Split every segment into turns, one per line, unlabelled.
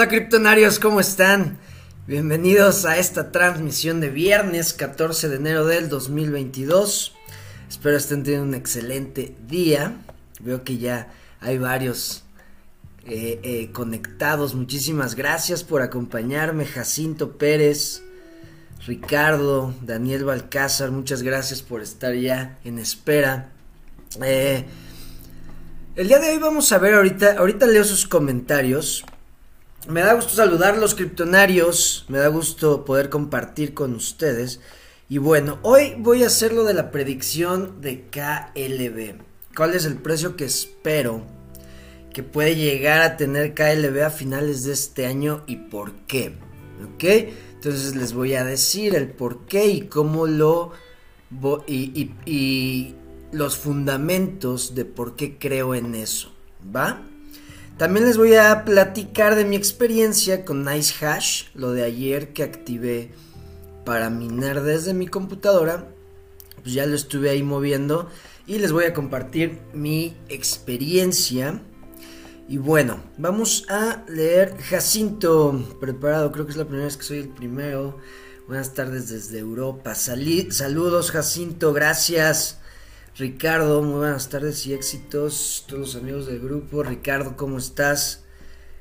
Hola criptonarios, ¿cómo están? Bienvenidos a esta transmisión de viernes 14 de enero del 2022. Espero estén teniendo un excelente día. Veo que ya hay varios eh, eh, conectados. Muchísimas gracias por acompañarme. Jacinto Pérez, Ricardo, Daniel Balcázar, muchas gracias por estar ya en espera. Eh, el día de hoy vamos a ver ahorita, ahorita leo sus comentarios. Me da gusto saludar los criptonarios, me da gusto poder compartir con ustedes. Y bueno, hoy voy a hacer lo de la predicción de KLB. ¿Cuál es el precio que espero que puede llegar a tener KLB a finales de este año y por qué? ¿Ok? Entonces les voy a decir el por qué y cómo lo... y, y los fundamentos de por qué creo en eso. ¿Va? También les voy a platicar de mi experiencia con Nice Hash, lo de ayer que activé para minar desde mi computadora. Pues ya lo estuve ahí moviendo y les voy a compartir mi experiencia. Y bueno, vamos a leer Jacinto, preparado, creo que es la primera vez que soy el primero. Buenas tardes desde Europa. saludos Jacinto, gracias. Ricardo, muy buenas tardes y éxitos. Todos los amigos del grupo. Ricardo, ¿cómo estás?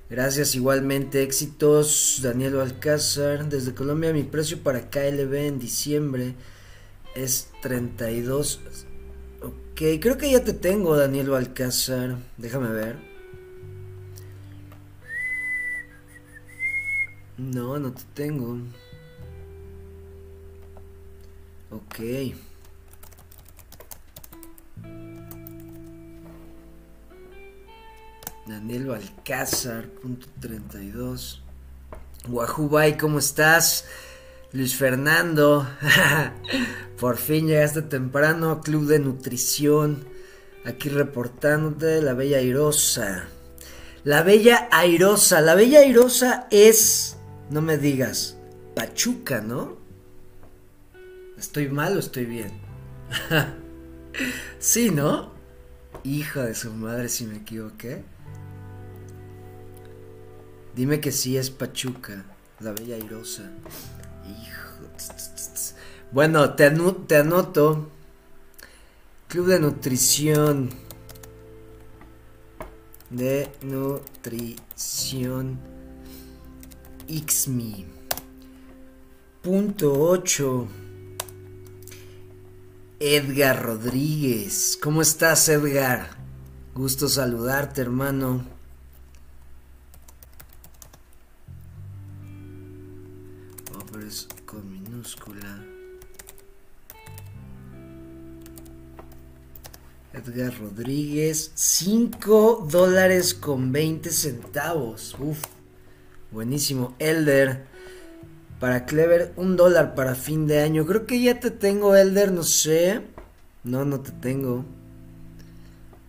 Gracias, igualmente, éxitos. Daniel Alcázar, desde Colombia, mi precio para KLB en diciembre es 32. Ok, creo que ya te tengo, Daniel Alcázar. Déjame ver. No, no te tengo. Ok. Daniel Balcázar, punto 32. Guajubay, ¿cómo estás? Luis Fernando, por fin llegaste temprano, Club de Nutrición, aquí reportándote, la Bella Airosa. La Bella Airosa, la Bella Airosa es, no me digas, Pachuca, ¿no? ¿Estoy mal o estoy bien? sí, ¿no? Hija de su madre si me equivoqué. Dime que sí es Pachuca, la bella airosa. Hijo. Bueno, te, te anoto. Club de nutrición. De nutrición. XMI. Punto 8. Edgar Rodríguez. ¿Cómo estás, Edgar? Gusto saludarte, hermano. Edgar Rodríguez, 5 dólares con 20 centavos. Uf, buenísimo. Elder, para Clever, un dólar para fin de año. Creo que ya te tengo, Elder, no sé. No, no te tengo.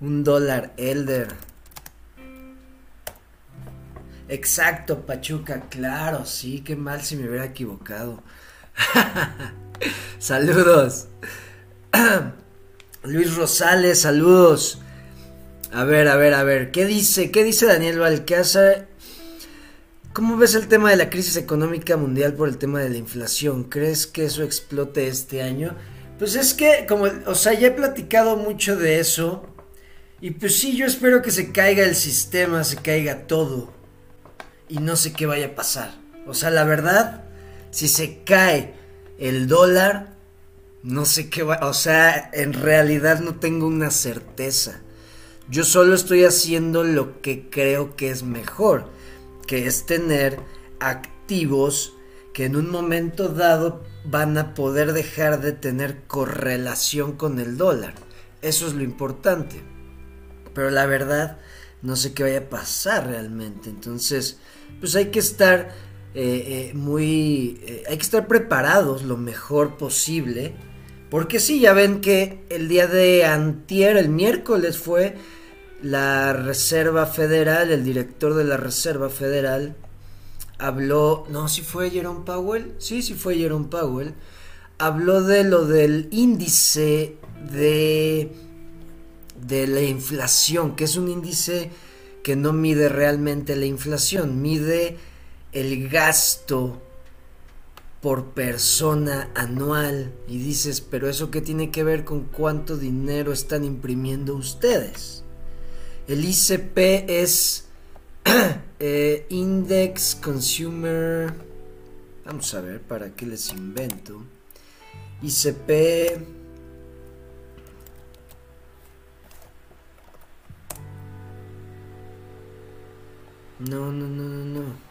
Un dólar, Elder. Exacto, Pachuca, claro, sí, qué mal si me hubiera equivocado. saludos. Luis Rosales, saludos. A ver, a ver, a ver, ¿qué dice? ¿Qué dice Daniel Balcázar? ¿Cómo ves el tema de la crisis económica mundial por el tema de la inflación? ¿Crees que eso explote este año? Pues es que, como, o sea, ya he platicado mucho de eso. Y pues sí, yo espero que se caiga el sistema, se caiga todo y no sé qué vaya a pasar. O sea, la verdad, si se cae el dólar, no sé qué va, o sea, en realidad no tengo una certeza. Yo solo estoy haciendo lo que creo que es mejor, que es tener activos que en un momento dado van a poder dejar de tener correlación con el dólar. Eso es lo importante. Pero la verdad, no sé qué vaya a pasar realmente. Entonces, pues hay que estar eh, eh, muy, eh, hay que estar preparados lo mejor posible. Porque sí, ya ven que el día de antier, el miércoles fue la Reserva Federal, el director de la Reserva Federal habló, no, si fue Jerome Powell, sí, sí fue Jerome Powell, habló de lo del índice de de la inflación, que es un índice que no mide realmente la inflación, mide el gasto por persona anual y dices, pero eso qué tiene que ver con cuánto dinero están imprimiendo ustedes. El ICP es eh, Index Consumer. Vamos a ver para qué les invento. ICP No, no, no, no, no.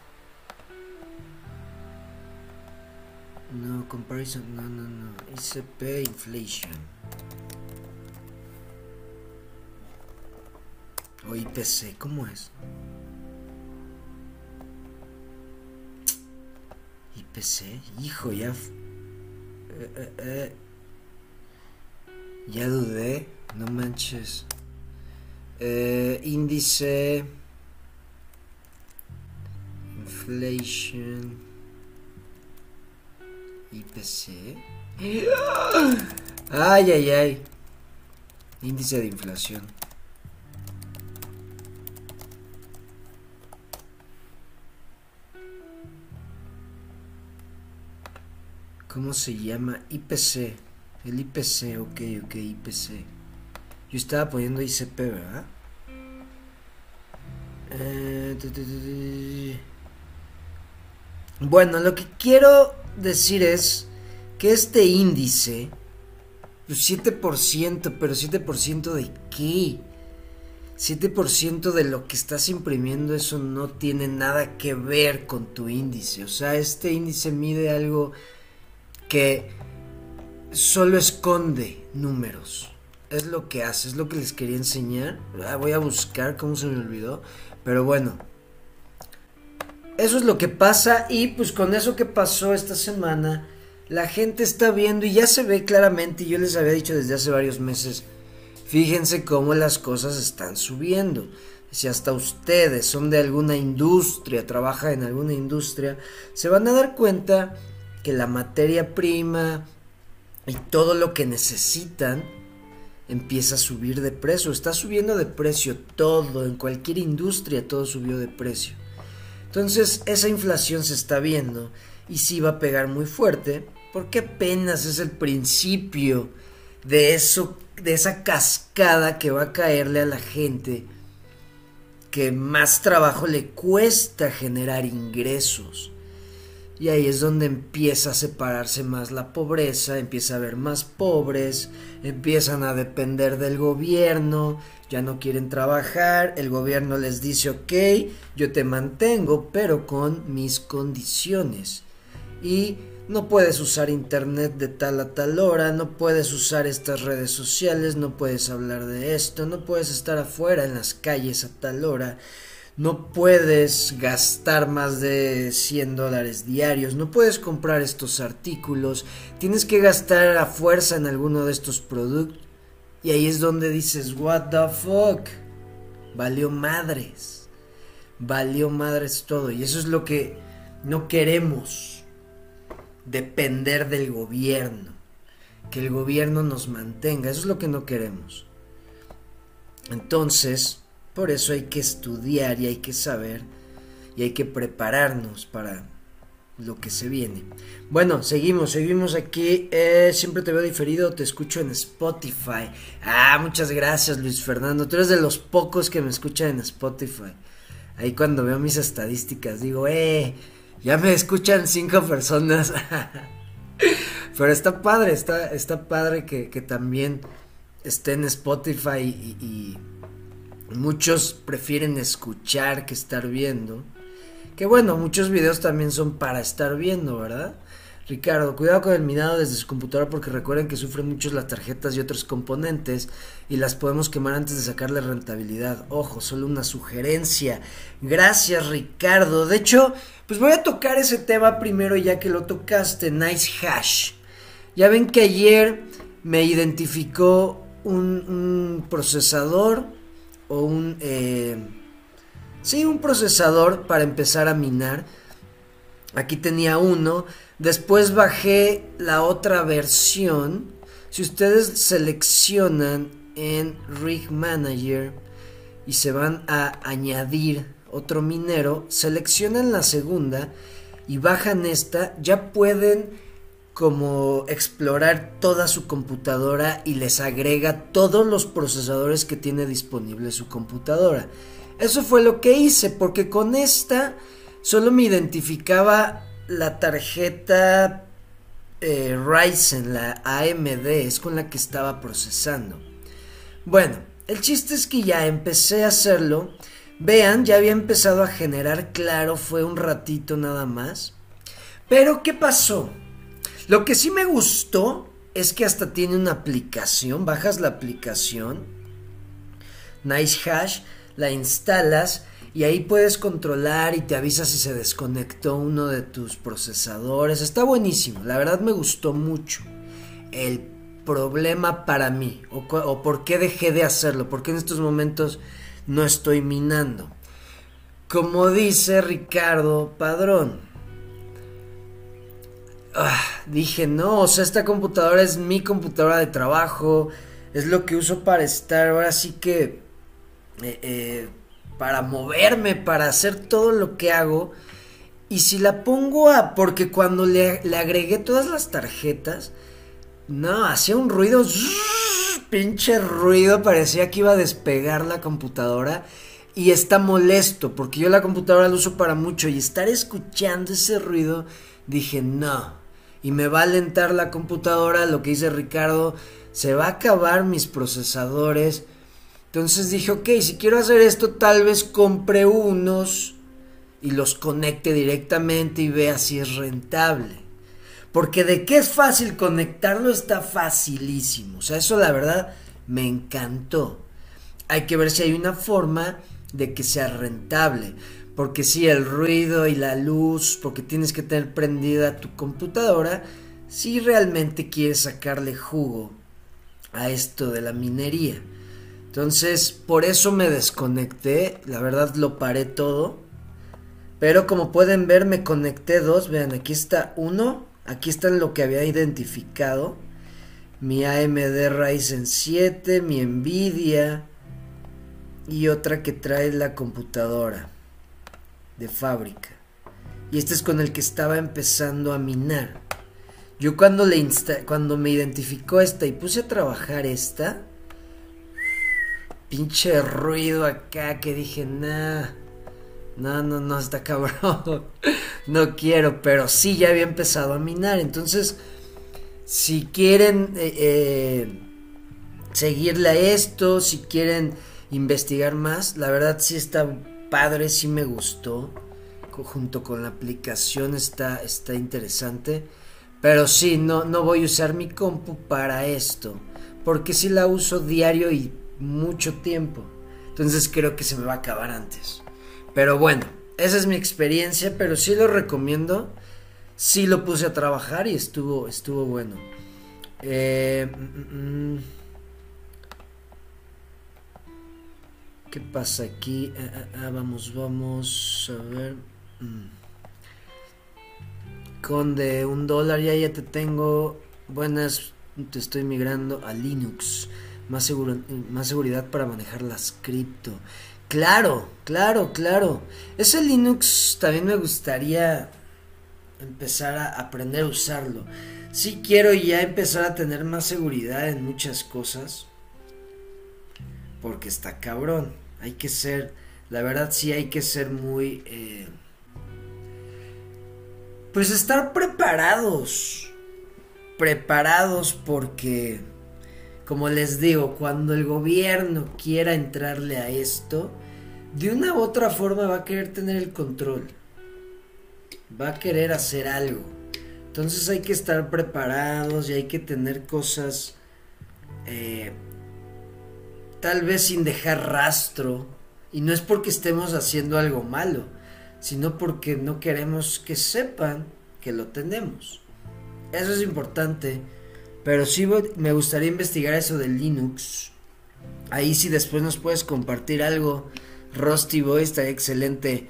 No, comparison, no, no, no. ICP inflation. O IPC, ¿cómo es? IPC, hijo, ya. Eh, eh, eh. Ya dudé, no manches. índice. Inflation. IPC. Ay, ay, ay. Índice de inflación. ¿Cómo se llama? IPC. El IPC, ok, ok, IPC. Yo estaba poniendo ICP, ¿verdad? Eh, bueno, lo que quiero decir es que este índice, 7%, pues pero 7% de qué? 7% de lo que estás imprimiendo, eso no tiene nada que ver con tu índice. O sea, este índice mide algo que solo esconde números. Es lo que hace, es lo que les quería enseñar. Ah, voy a buscar cómo se me olvidó. Pero bueno, eso es lo que pasa y pues con eso que pasó esta semana, la gente está viendo y ya se ve claramente, yo les había dicho desde hace varios meses, fíjense cómo las cosas están subiendo. Si hasta ustedes son de alguna industria, trabajan en alguna industria, se van a dar cuenta que la materia prima y todo lo que necesitan empieza a subir de precio. Está subiendo de precio todo, en cualquier industria todo subió de precio. Entonces esa inflación se está viendo y sí va a pegar muy fuerte porque apenas es el principio de eso, de esa cascada que va a caerle a la gente que más trabajo le cuesta generar ingresos. Y ahí es donde empieza a separarse más la pobreza, empieza a haber más pobres, empiezan a depender del gobierno, ya no quieren trabajar, el gobierno les dice, ok, yo te mantengo, pero con mis condiciones. Y no puedes usar internet de tal a tal hora, no puedes usar estas redes sociales, no puedes hablar de esto, no puedes estar afuera en las calles a tal hora no puedes gastar más de 100 dólares diarios, no puedes comprar estos artículos, tienes que gastar a fuerza en alguno de estos productos. Y ahí es donde dices, what the fuck, valió madres, valió madres todo. Y eso es lo que no queremos, depender del gobierno, que el gobierno nos mantenga, eso es lo que no queremos. Entonces, por eso hay que estudiar y hay que saber y hay que prepararnos para lo que se viene. Bueno, seguimos, seguimos aquí. Eh, siempre te veo diferido, te escucho en Spotify. Ah, muchas gracias Luis Fernando. Tú eres de los pocos que me escuchan en Spotify. Ahí cuando veo mis estadísticas digo, eh, ya me escuchan cinco personas. Pero está padre, está, está padre que, también esté en Spotify y Muchos prefieren escuchar que estar viendo. Que bueno, muchos videos también son para estar viendo, ¿verdad? Ricardo, cuidado con el minado desde su computadora porque recuerden que sufren mucho las tarjetas y otros componentes y las podemos quemar antes de sacarle rentabilidad. Ojo, solo una sugerencia. Gracias, Ricardo. De hecho, pues voy a tocar ese tema primero ya que lo tocaste, Nice Hash. Ya ven que ayer me identificó un, un procesador o un... Eh, sí, un procesador para empezar a minar. Aquí tenía uno. Después bajé la otra versión. Si ustedes seleccionan en Rig Manager y se van a añadir otro minero, seleccionan la segunda y bajan esta, ya pueden como explorar toda su computadora y les agrega todos los procesadores que tiene disponible su computadora. Eso fue lo que hice, porque con esta solo me identificaba la tarjeta eh, Ryzen, la AMD, es con la que estaba procesando. Bueno, el chiste es que ya empecé a hacerlo. Vean, ya había empezado a generar, claro, fue un ratito nada más. Pero, ¿qué pasó? Lo que sí me gustó es que hasta tiene una aplicación, bajas la aplicación, Nice Hash, la instalas y ahí puedes controlar y te avisa si se desconectó uno de tus procesadores. Está buenísimo, la verdad me gustó mucho. El problema para mí, o, o por qué dejé de hacerlo, porque en estos momentos no estoy minando. Como dice Ricardo Padrón, Ah, dije, no, o sea, esta computadora es mi computadora de trabajo, es lo que uso para estar, ahora sí que, eh, eh, para moverme, para hacer todo lo que hago. Y si la pongo a, porque cuando le, le agregué todas las tarjetas, no, hacía un ruido, pinche ruido, parecía que iba a despegar la computadora. Y está molesto, porque yo la computadora la uso para mucho y estar escuchando ese ruido, dije, no, y me va a alentar la computadora, lo que dice Ricardo, se va a acabar mis procesadores. Entonces dije, ok, si quiero hacer esto, tal vez compre unos y los conecte directamente y vea si es rentable. Porque de qué es fácil conectarlo está facilísimo. O sea, eso la verdad me encantó. Hay que ver si hay una forma de que sea rentable. Porque si el ruido y la luz, porque tienes que tener prendida tu computadora, si realmente quieres sacarle jugo a esto de la minería. Entonces, por eso me desconecté, la verdad lo paré todo. Pero como pueden ver, me conecté dos. Vean, aquí está uno, aquí está lo que había identificado. Mi AMD Ryzen 7, mi Nvidia y otra que trae la computadora de fábrica. Y este es con el que estaba empezando a minar. Yo cuando, le cuando me identificó esta y puse a trabajar esta, pinche ruido acá que dije, nah, no, no, no, está cabrón, no quiero, pero sí ya había empezado a minar. Entonces, si quieren eh, eh, seguirle a esto, si quieren investigar más, la verdad sí está padre, sí me gustó. Junto con la aplicación está, está interesante. Pero sí, no, no voy a usar mi compu para esto. Porque sí la uso diario y mucho tiempo. Entonces creo que se me va a acabar antes. Pero bueno, esa es mi experiencia. Pero sí lo recomiendo. Sí lo puse a trabajar y estuvo, estuvo bueno. Eh, mm, mm, ¿Qué pasa aquí? Ah, ah, ah, vamos, vamos a ver. Mm. Conde, un dólar, ya, ya te tengo. Buenas, te estoy migrando a Linux. Más, seguro, más seguridad para manejar las cripto. Claro, claro, claro. Ese Linux también me gustaría empezar a aprender a usarlo. Sí quiero ya empezar a tener más seguridad en muchas cosas. Porque está cabrón hay que ser, la verdad sí hay que ser muy... Eh, pues estar preparados, preparados porque, como les digo, cuando el gobierno quiera entrarle a esto, de una u otra forma va a querer tener el control, va a querer hacer algo. Entonces hay que estar preparados y hay que tener cosas eh, tal vez sin dejar rastro, y no es porque estemos haciendo algo malo, sino porque no queremos que sepan que lo tenemos. Eso es importante, pero sí me gustaría investigar eso de Linux. Ahí si después nos puedes compartir algo, Rusty Boy, estaría excelente.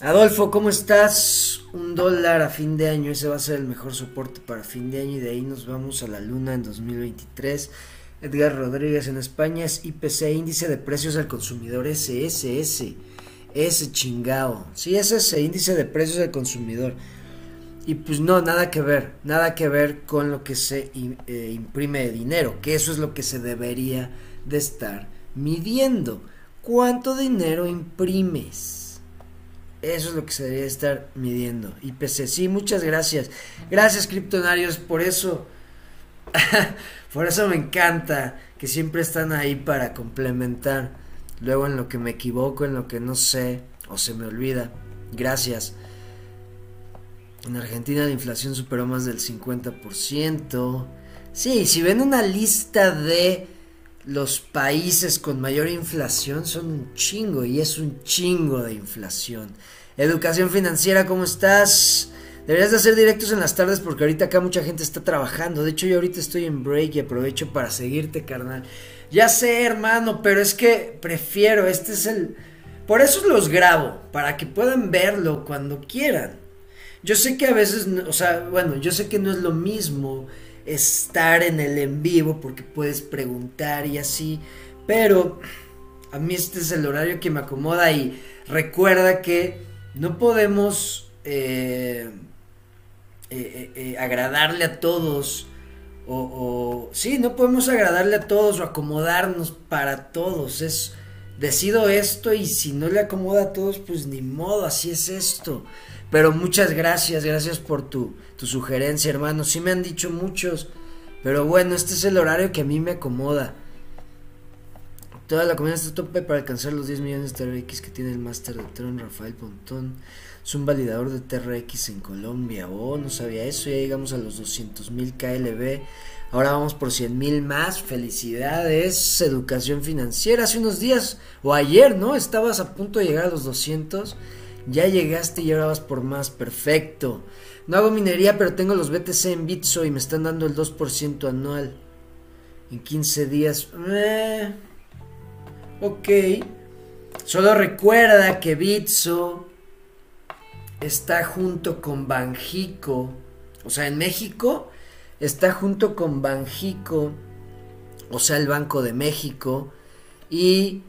Adolfo, ¿cómo estás? Un dólar a fin de año, ese va a ser el mejor soporte para fin de año y de ahí nos vamos a la luna en 2023. Edgar Rodríguez en España es IPC, índice de precios al consumidor SSS. Ese chingao. Sí, es ese índice de precios al consumidor. Y pues no, nada que ver, nada que ver con lo que se eh, imprime de dinero, que eso es lo que se debería de estar midiendo. ¿Cuánto dinero imprimes? Eso es lo que se debería estar midiendo. IPC, sí, muchas gracias. Gracias, criptonarios, por eso. por eso me encanta que siempre están ahí para complementar. Luego en lo que me equivoco, en lo que no sé o se me olvida. Gracias. En Argentina la inflación superó más del 50%. Sí, si ven una lista de los países con mayor inflación, son un chingo y es un chingo de inflación. Educación financiera, ¿cómo estás? Deberías de hacer directos en las tardes porque ahorita acá mucha gente está trabajando. De hecho, yo ahorita estoy en break y aprovecho para seguirte, carnal. Ya sé, hermano, pero es que prefiero, este es el... Por eso los grabo, para que puedan verlo cuando quieran. Yo sé que a veces, o sea, bueno, yo sé que no es lo mismo estar en el en vivo porque puedes preguntar y así, pero a mí este es el horario que me acomoda y recuerda que no podemos eh, eh, eh, agradarle a todos o, o, sí, no podemos agradarle a todos o acomodarnos para todos, es decido esto y si no le acomoda a todos, pues ni modo, así es esto. Pero muchas gracias, gracias por tu, tu sugerencia, hermano. Sí me han dicho muchos, pero bueno, este es el horario que a mí me acomoda. Toda la comunidad está tope para alcanzar los 10 millones de TRX que tiene el máster de Tron, Rafael Pontón. Es un validador de TRX en Colombia. Oh, no sabía eso. Ya llegamos a los 200 mil KLB. Ahora vamos por 100 mil más. Felicidades. Educación financiera. Hace unos días o ayer, ¿no? Estabas a punto de llegar a los 200. Ya llegaste y ahora vas por más. Perfecto. No hago minería, pero tengo los BTC en Bitso y me están dando el 2% anual. En 15 días. Eh, ok. Solo recuerda que Bitso está junto con Banjico. O sea, en México está junto con Banjico. O sea, el Banco de México. Y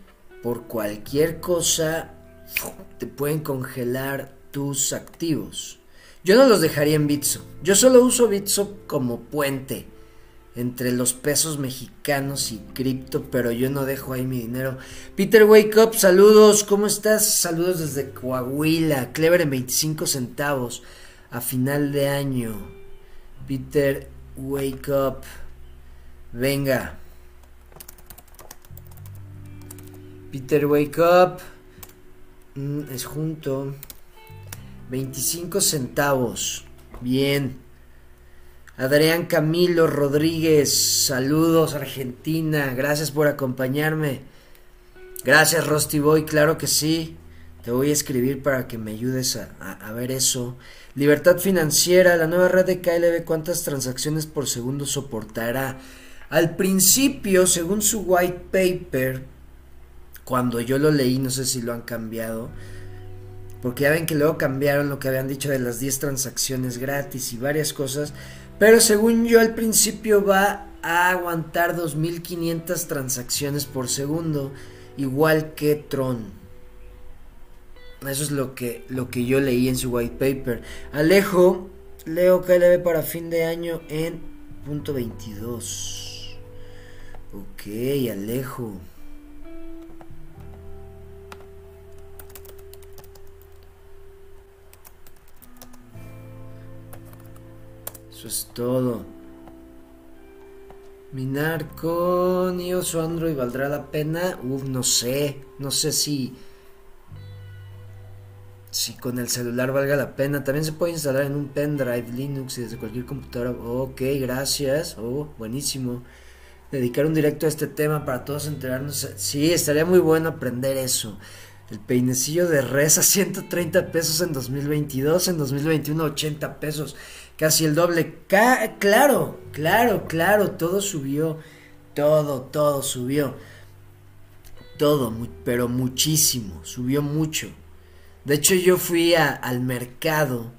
por cualquier cosa te pueden congelar tus activos. Yo no los dejaría en Bitso. Yo solo uso Bitso como puente entre los pesos mexicanos y cripto, pero yo no dejo ahí mi dinero. Peter Wake Up, saludos, ¿cómo estás? Saludos desde Coahuila, Clever en 25 centavos a final de año. Peter Wake Up, venga. Peter Wake Up, mm, es junto. 25 centavos, bien. Adrián Camilo Rodríguez, saludos Argentina, gracias por acompañarme. Gracias Rusty Boy, claro que sí. Te voy a escribir para que me ayudes a, ver eso. Libertad financiera, la nueva red de KLB, ¿cuántas transacciones por segundo soportará? Al principio, según su white paper, cuando yo lo leí, no sé si lo han cambiado, porque ya ven que luego cambiaron lo que habían dicho de las 10 transacciones gratis y varias cosas, pero según yo al principio va a aguantar 2500 transacciones por segundo, igual que Tron. Eso es lo que, lo que yo leí en su white paper. Alejo, leo KLB para fin de año en punto 22. Ok, Alejo. Eso es todo. Minar con iOS o Android valdrá la pena. Uf, no sé. No sé si. Si con el celular valga la pena. También se puede instalar en un pendrive Linux y desde cualquier computadora. Ok, gracias. Oh, buenísimo. Dedicar un directo a este tema para todos enterarnos. Sí, estaría muy bueno aprender eso. El peinecillo de res a 130 pesos en 2022, en 2021 80 pesos casi el doble. claro, claro, claro, todo subió, todo, todo subió. Todo, pero muchísimo, subió mucho. De hecho yo fui al mercado,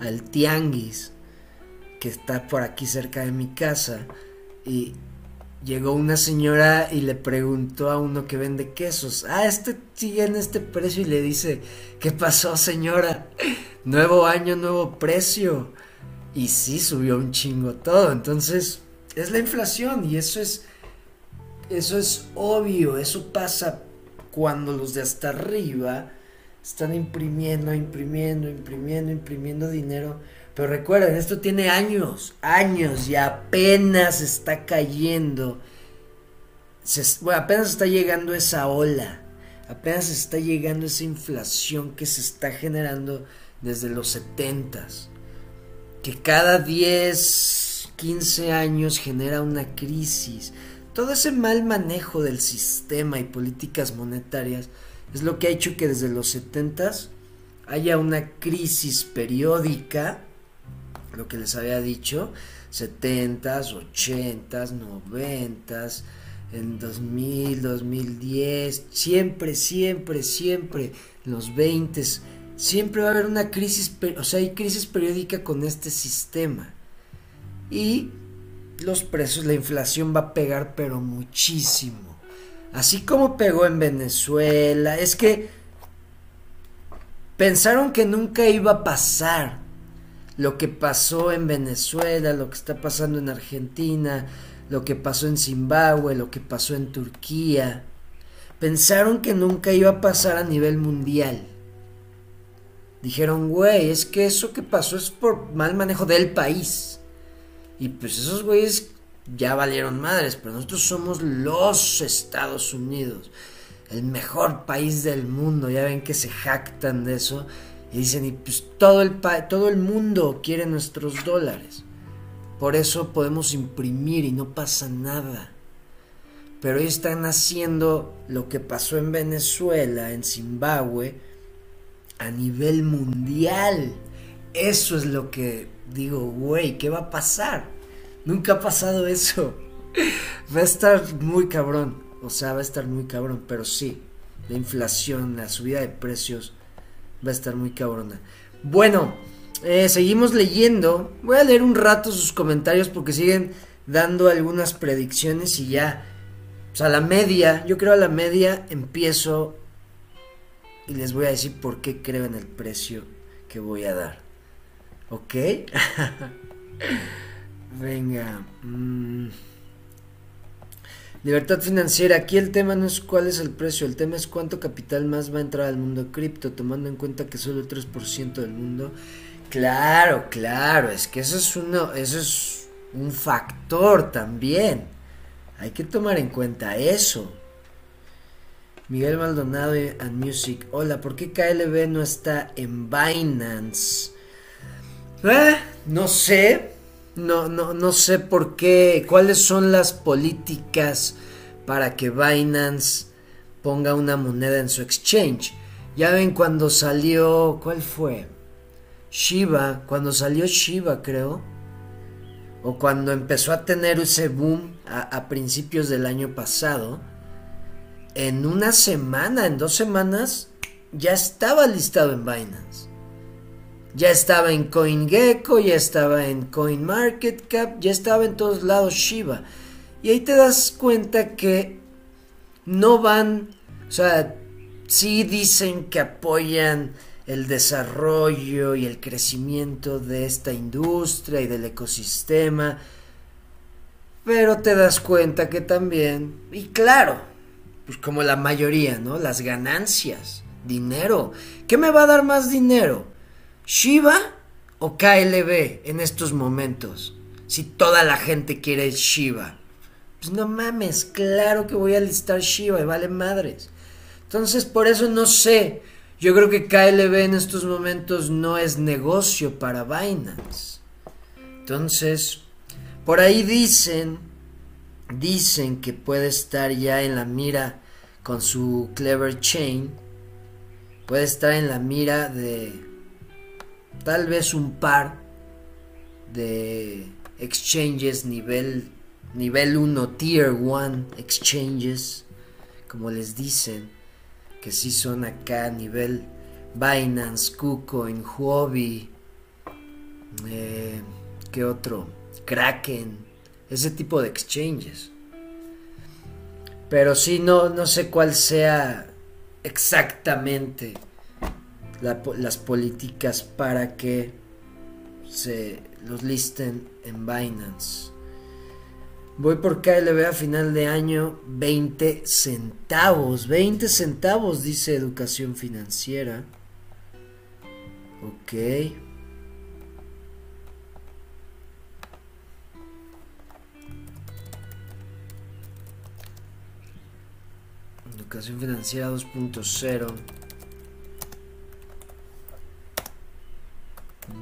al tianguis, que está por aquí cerca de mi casa, y llegó una señora y le preguntó a uno que vende quesos, ah, este en este precio y le dice, ¿qué pasó señora? Nuevo año, nuevo precio. Y sí, subió un chingo todo. Entonces, es la inflación y eso es, eso es obvio, eso pasa cuando los de hasta arriba están imprimiendo, imprimiendo, imprimiendo, imprimiendo dinero pero recuerden, esto tiene años, años y apenas está cayendo. bueno, apenas está llegando esa ola. Apenas está llegando esa inflación que se está generando desde los 70 Que cada 10, 15 años genera una crisis. Todo ese mal manejo del sistema y políticas monetarias es lo que ha hecho que desde los 70 haya una crisis periódica lo que les había dicho, 70s, 80s, 90s, en 2000, 2010, siempre, siempre, siempre, en los 20s, siempre va a haber una crisis, o sea, hay crisis periódica con este sistema. Y los precios, la inflación va a pegar, pero muchísimo. Así como pegó en Venezuela, es que pensaron que nunca iba a pasar lo que pasó en Venezuela, lo que está pasando en Argentina, lo que pasó en Zimbabue, lo que pasó en Turquía. Pensaron que nunca iba a pasar a nivel mundial. Dijeron, güey, es que eso que pasó es por mal manejo del país. Y pues esos güeyes ya valieron madres, pero nosotros somos los Estados Unidos, el mejor país del mundo. Ya ven que se jactan de eso. Y dicen, y pues todo el, todo el mundo quiere nuestros dólares. Por eso podemos imprimir y no pasa nada. Pero ellos están haciendo lo que pasó en Venezuela, en Zimbabue, a nivel mundial. Eso es lo que digo, güey, ¿qué va a pasar? Nunca ha pasado eso. Va a estar muy cabrón. O sea, va a estar muy cabrón. Pero sí, la inflación, la subida de precios va a estar muy cabrona. Bueno, eh, seguimos leyendo. Voy a leer un rato sus comentarios porque siguen dando algunas predicciones y ya. Sea, a la media, yo creo a la media empiezo y les voy a decir por qué creo en el precio que voy a dar. ¿Ok? Venga. Mm. Libertad financiera. Aquí el tema no es cuál es el precio, el tema es cuánto capital más va a entrar al mundo cripto, tomando en cuenta que solo el 3% del mundo. Claro, claro, es que eso es uno, eso es un factor también. Hay que tomar en cuenta eso. Miguel Maldonado and Music. Hola, ¿por qué KLB no está en Binance? Eh, no sé. No, no, no sé por qué, cuáles son las políticas para que Binance ponga una moneda en su exchange. Ya ven cuando salió, ¿cuál fue? Shiba, cuando salió Shiba creo, o cuando empezó a tener ese boom a, a principios del año pasado, en una semana, en dos semanas, ya estaba listado en Binance. Ya estaba en CoinGecko, ya estaba en CoinMarketCap, ya estaba en todos lados Shiba. Y ahí te das cuenta que no van, o sea, sí dicen que apoyan el desarrollo y el crecimiento de esta industria y del ecosistema, pero te das cuenta que también, y claro, pues como la mayoría, ¿no? Las ganancias, dinero. ¿Qué me va a dar más dinero? ¿Shiba o KLB en estos momentos? Si toda la gente quiere Shiba. Pues no mames, claro que voy a listar Shiba y vale madres. Entonces, por eso no sé. Yo creo que KLB en estos momentos no es negocio para Binance. Entonces, por ahí dicen, dicen que puede estar ya en la mira con su Clever Chain. Puede estar en la mira de tal vez un par de exchanges nivel nivel 1 tier 1 exchanges como les dicen que sí son acá nivel Binance, KuCoin, Huobi eh, ¿qué otro? Kraken ese tipo de exchanges Pero sí, no, no sé cuál sea exactamente las políticas para que se los listen en Binance. Voy por KLB a final de año 20 centavos. 20 centavos dice educación financiera. Ok. Educación financiera 2.0.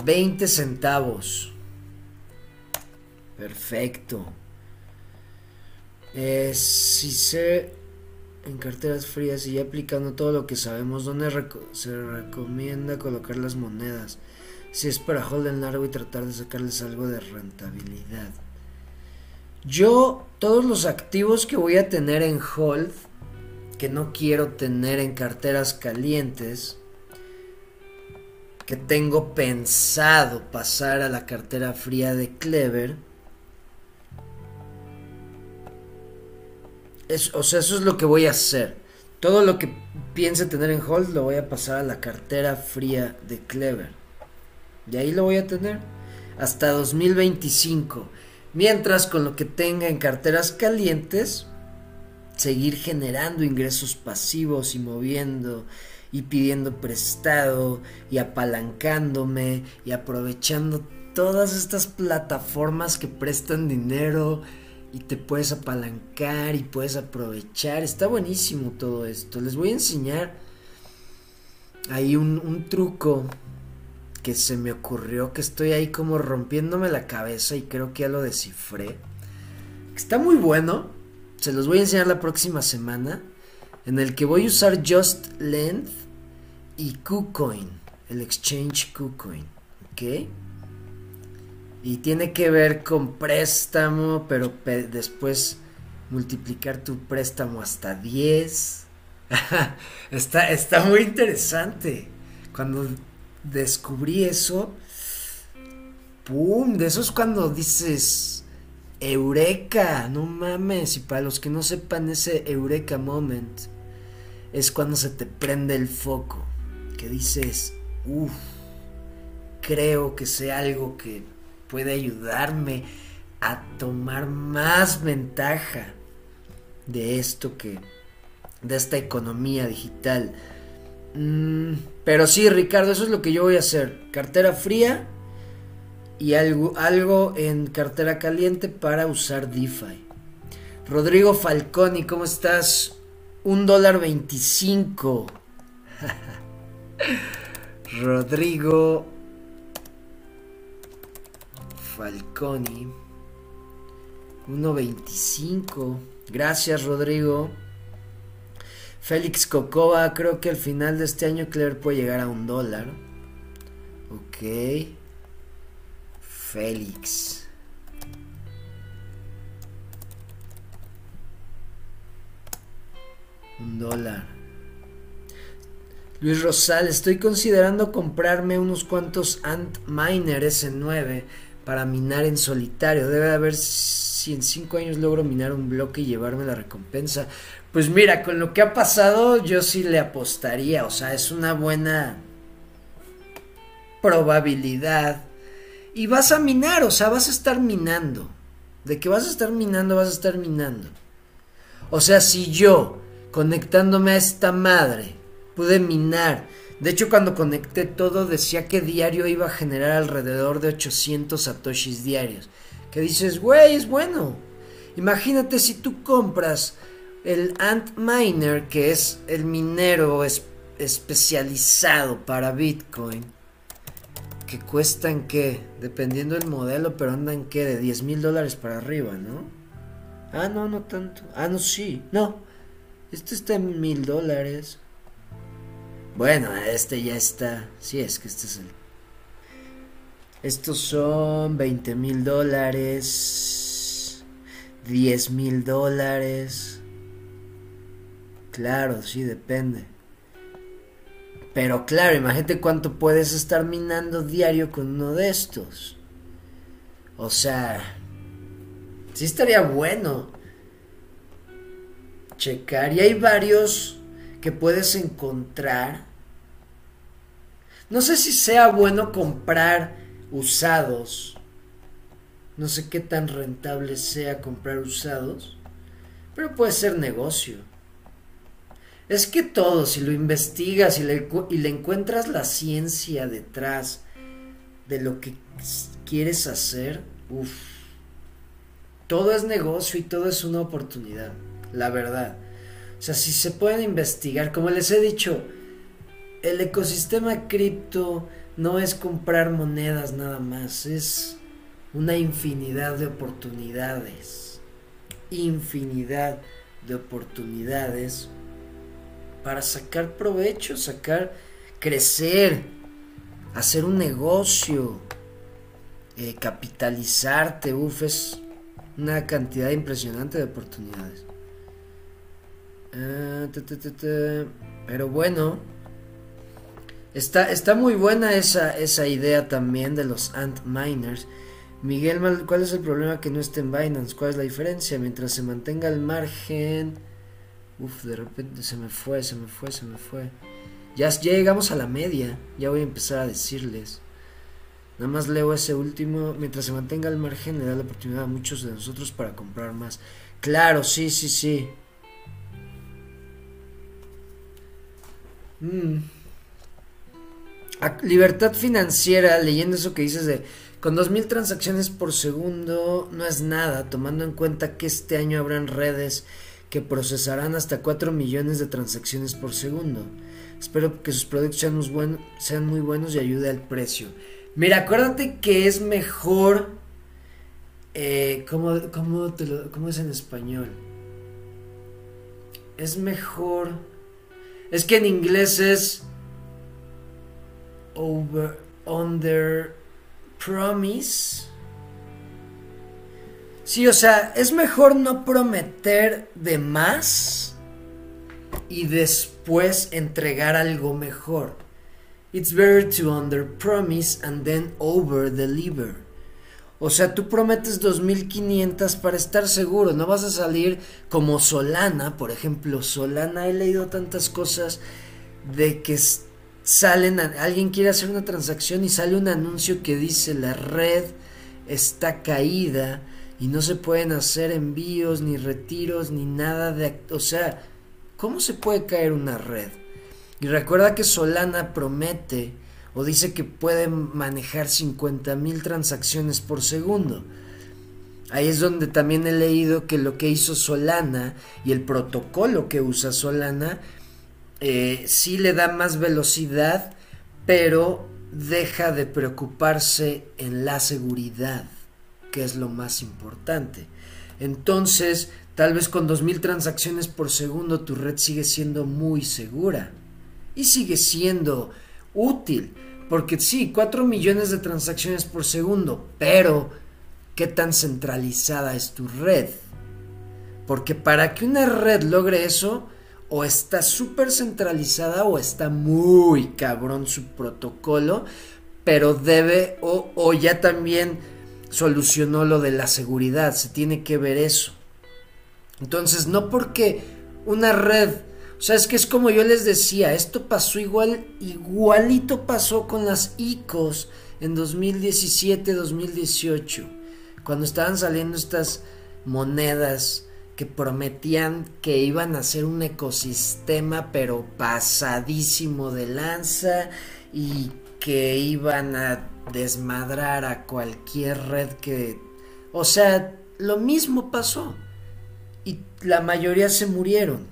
20 centavos. Perfecto. Eh, si sé en carteras frías y ya aplicando todo lo que sabemos, ¿dónde se recomienda colocar las monedas? Si es para hold en largo y tratar de sacarles algo de rentabilidad. Yo, todos los activos que voy a tener en hold, que no quiero tener en carteras calientes, que tengo pensado pasar a la cartera fría de Clever, o sea, eso es lo que voy a hacer. Todo lo que piense tener en hold lo voy a pasar a la cartera fría de Clever. Y ahí lo voy a tener hasta 2025. Mientras con lo que tenga en carteras calientes, seguir generando ingresos pasivos y moviendo y pidiendo prestado y apalancándome y aprovechando todas estas plataformas que prestan dinero y te puedes apalancar y puedes aprovechar. Está buenísimo todo esto. Les voy a enseñar ahí un, truco que se me ocurrió, que estoy ahí como rompiéndome la cabeza y creo que ya lo descifré. Está muy bueno. Se los voy a enseñar la próxima semana. En el que voy a usar Just Length y KuCoin. El exchange KuCoin. ¿Ok? Y tiene que ver con préstamo, pero después multiplicar tu préstamo hasta 10. está, está muy interesante. Cuando descubrí eso, ¡pum! De eso es cuando dices, Eureka, no mames. Y para los que no sepan ese Eureka Moment, es cuando se te prende el foco. Que dices, uff, creo que sé algo que puede ayudarme a tomar más ventaja de esto que de esta economía digital. Mm, pero sí, Ricardo, eso es lo que yo voy a hacer. Cartera fría y algo, algo en cartera caliente para usar DeFi. Rodrigo Falconi, ¿cómo estás? Un dólar veinticinco. Rodrigo Falconi. 1.25. Gracias, Rodrigo. Félix Cocoa, creo que al final de este año Clever puede llegar a un dólar. Ok. Félix. Un dólar. Luis Rosal, estoy considerando comprarme unos cuantos Ant Miner S9 para minar en solitario. Debe haber si en cinco años logro minar un bloque y llevarme la recompensa. Pues mira, con lo que ha pasado yo sí le apostaría. O sea, es una buena probabilidad. Y vas a minar, o sea, vas a estar minando. De que vas a estar minando, vas a estar minando. O sea, si yo, conectándome a esta madre, pude minar de hecho, cuando conecté todo decía que diario iba a generar alrededor de 800 satoshis diarios. Que dices, güey, es bueno. Imagínate si tú compras el Antminer, que es el minero especializado para Bitcoin, cuestan que, dependiendo del modelo, pero andan que de 10 mil dólares para arriba, ¿no? Ah, no, no tanto. Ah, no, sí. No. Este está en mil dólares. Bueno, este ya está. Sí, es que este es el. Estos son 20 mil dólares. 10 mil dólares. Claro, sí, depende. Pero claro, imagínate cuánto puedes estar minando diario con uno de estos. O sea, sí estaría bueno checar y hay varios que puedes encontrar. No sé si sea bueno comprar usados. No sé qué tan rentable sea comprar usados, pero puede ser negocio. Es que todo, si lo investigas y le, encuentras la ciencia detrás de lo que quieres hacer, uff, todo es negocio y todo es una oportunidad, la verdad. O sea, si se pueden investigar, como les he dicho, el ecosistema cripto no es comprar monedas nada más, es una infinidad de oportunidades, infinidad de oportunidades para sacar provecho, sacar, crecer, hacer un negocio, eh, capitalizarte, uff, es una cantidad impresionante de oportunidades. Ah, Pero bueno, está, está muy buena esa, esa idea también de los ant miners. Miguel, ¿cuál es el problema que no esté en Binance? ¿Cuál es la diferencia? Mientras se mantenga al margen... Uf, de repente se me fue, se me fue, se me fue. Ya, llegamos a la media. Ya voy a empezar a decirles. Nada más leo ese último. Mientras se mantenga al margen, le da la oportunidad a muchos de nosotros para comprar más. Claro, sí, sí, sí. Mm. Libertad financiera, leyendo eso que dices de con 2.000 transacciones por segundo no es nada, tomando en cuenta que este año habrán redes que procesarán hasta 4 millones de transacciones por segundo. Espero que sus productos sean muy, buenos y ayude al precio. Mira, acuérdate que es mejor... Eh, ¿cómo, ¿Cómo es en español? Es mejor... Es que en inglés es... Over... Under... Promise. Sí, o sea, es mejor no prometer de más y después entregar algo mejor. It's better to under promise and then over deliver. O sea, tú prometes 2500 para estar seguro, no vas a salir como Solana, por ejemplo, Solana he leído tantas cosas de que salen, alguien quiere hacer una transacción y sale un anuncio que dice la red está caída y no se pueden hacer envíos ni retiros ni nada de, o sea, ¿cómo se puede caer una red? Y recuerda que Solana promete o dice que puede manejar 50 mil transacciones por segundo. Ahí es donde también he leído que lo que hizo Solana y el protocolo que usa Solana eh, sí le da más velocidad, pero deja de preocuparse en la seguridad, que es lo más importante. Entonces, tal vez con 2.000 transacciones por segundo tu red sigue siendo muy segura y sigue siendo útil. Porque sí, 4 millones de transacciones por segundo, pero ¿qué tan centralizada es tu red? Porque para que una red logre eso, o está súper centralizada o está muy cabrón su protocolo, pero debe o, o ya también solucionó lo de la seguridad, se tiene que ver eso. Entonces, no porque una red o sea, es que es como yo les decía, esto pasó igual, igualito pasó con las ICOs en 2017-2018, cuando estaban saliendo estas monedas que prometían que iban a ser un ecosistema pero pasadísimo de lanza y que iban a desmadrar a cualquier red que... O sea, lo mismo pasó y la mayoría se murieron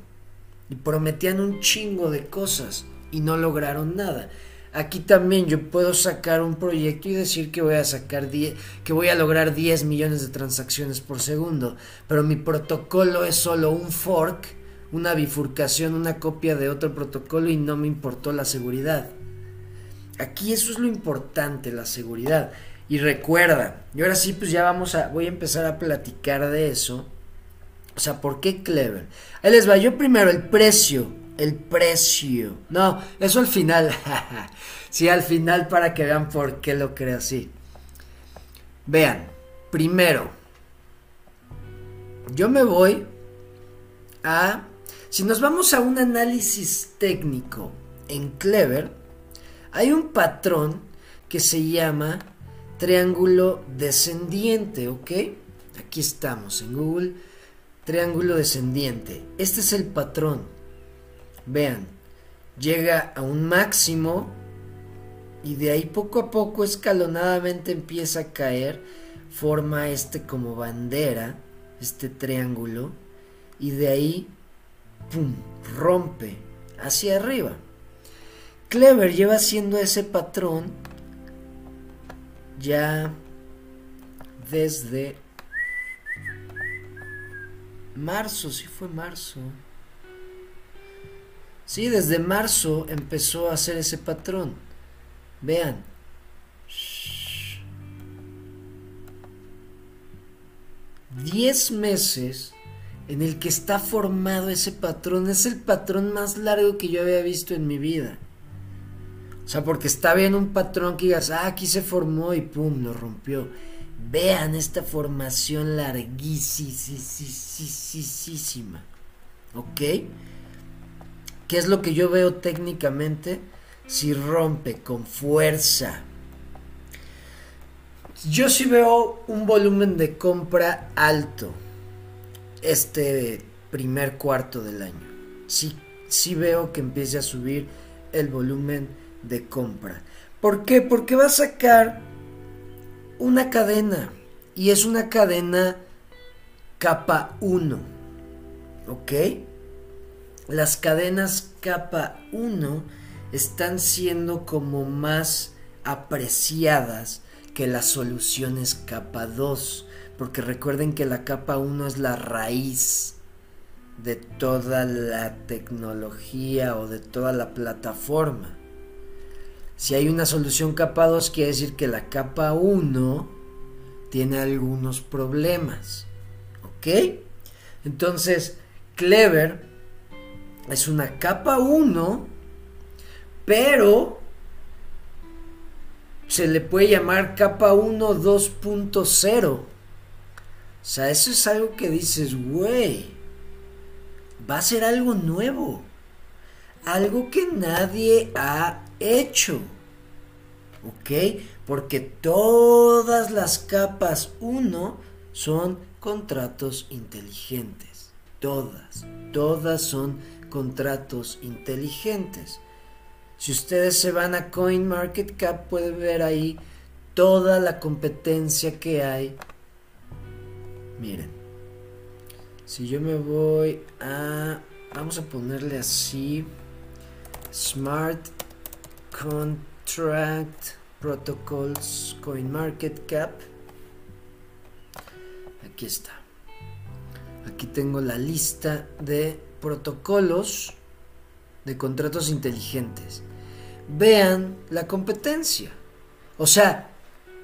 y prometían un chingo de cosas y no lograron nada. Aquí también yo puedo sacar un proyecto y decir que voy a sacar que voy a lograr 10 millones de transacciones por segundo, pero mi protocolo es solo un fork, una bifurcación, una copia de otro protocolo y no me importó la seguridad. Aquí eso es lo importante, la seguridad. Y recuerda, y ahora sí pues ya vamos a voy a empezar a platicar de eso o sea, ¿por qué Clever? Ahí les va, yo primero, el precio. El precio. No, eso al final. sí, al final para que vean por qué lo creo así. Vean, primero, yo me voy a Si nos vamos a un análisis técnico en Clever, hay un patrón que se llama triángulo descendiente, ¿ok? Aquí estamos en Google, triángulo descendiente. Este es el patrón. Vean, llega a un máximo y de ahí poco a poco escalonadamente empieza a caer, forma este como bandera, este triángulo, y de ahí, ¡pum!, rompe hacia arriba. Clever lleva haciendo ese patrón ya desde marzo, sí fue marzo. Sí, desde marzo empezó a hacer ese patrón. Vean. Diez meses en el que está formado ese patrón. Es el patrón más largo que yo había visto en mi vida. O sea, porque está bien un patrón que digas, ah, aquí se formó y pum, lo rompió. Vean esta formación larguísima. ¿Ok? ¿Qué es lo que yo veo técnicamente? Si rompe con fuerza. Yo sí veo un volumen de compra alto este primer cuarto del año. Sí, sí veo que empiece a subir el volumen de compra. ¿Por qué? Porque va a sacar una cadena y es una cadena capa 1. ¿Ok? las cadenas capa 1 están siendo como más apreciadas que las soluciones capa 2, porque recuerden que la capa 1 es la raíz de toda la tecnología o de toda la plataforma. Si hay una solución capa 2, quiere decir que la capa 1 tiene algunos problemas. ¿Ok? Entonces, Clever es una capa 1, pero se le puede llamar capa 1 2.0. O sea, eso es algo que dices, güey, va a ser algo nuevo. Algo que nadie ha hecho. ¿Ok? Porque todas las capas 1 son contratos inteligentes. Todas, todas son contratos inteligentes. Si ustedes se van a CoinMarketCap pueden ver ahí toda la competencia que hay. Miren, si yo me voy a, vamos a ponerle así, Smart Contract Protocols CoinMarketCap. Aquí está. Aquí tengo la lista de protocolos de contratos inteligentes. Vean la competencia. O sea,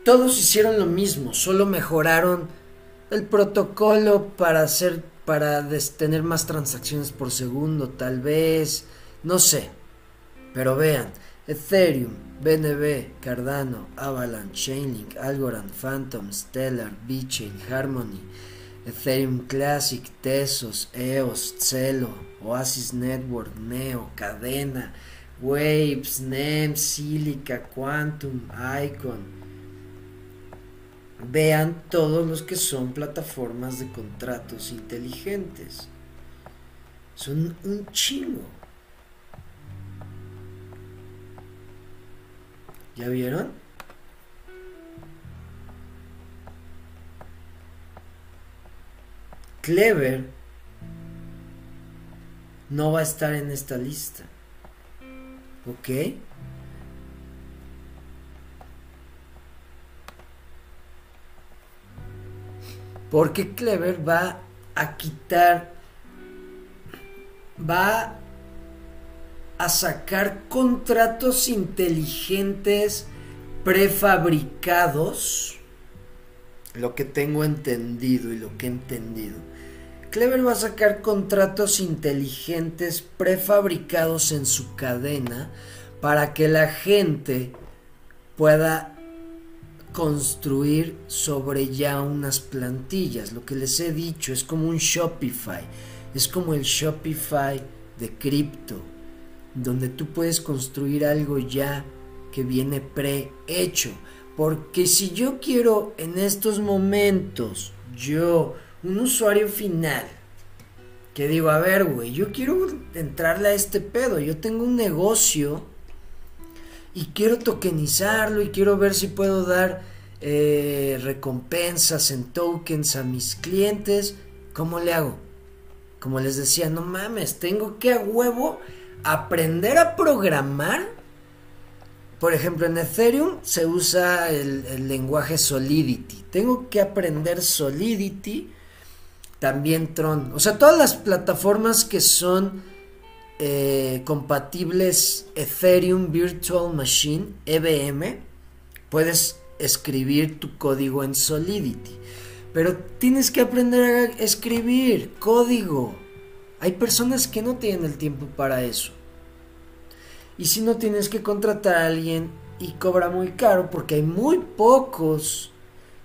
todos hicieron lo mismo, solo mejoraron el protocolo para hacer para tener más transacciones por segundo, tal vez, no sé. Pero vean, Ethereum, BNB, Cardano, Avalanche, Chainlink, Algorand, Phantom, Stellar, VeChain, Harmony, Ethereum Classic, Tesos, EOS, Celo, Oasis Network, Neo, Cadena, Waves, NEM, Silica, Quantum, Icon. Vean todos los que son plataformas de contratos inteligentes. Son un chingo. ¿Ya vieron? Clever no va a estar en esta lista. ¿Ok? Porque Clever va a quitar, va a sacar contratos inteligentes prefabricados, lo que tengo entendido y lo que he entendido Clever va a sacar contratos inteligentes prefabricados en su cadena para que la gente pueda construir sobre ya unas plantillas. Lo que les he dicho es como un Shopify. Es como el Shopify de cripto, donde tú puedes construir algo ya que viene prehecho. Porque si yo quiero en estos momentos, yo, un usuario final, que digo, a ver, güey, yo quiero entrarle a este pedo, yo tengo un negocio y quiero tokenizarlo y quiero ver si puedo dar eh, recompensas en tokens a mis clientes, ¿cómo le hago? Como les decía, no mames, tengo que a huevo aprender a programar. Por ejemplo, en Ethereum se usa el, lenguaje Solidity. Tengo que aprender Solidity, también Tron. O sea, todas las plataformas que son eh, compatibles Ethereum Virtual Machine, EVM, puedes escribir tu código en Solidity. Pero tienes que aprender a escribir código. Hay personas que no tienen el tiempo para eso. Y si no tienes que contratar a alguien y cobra muy caro porque hay muy pocos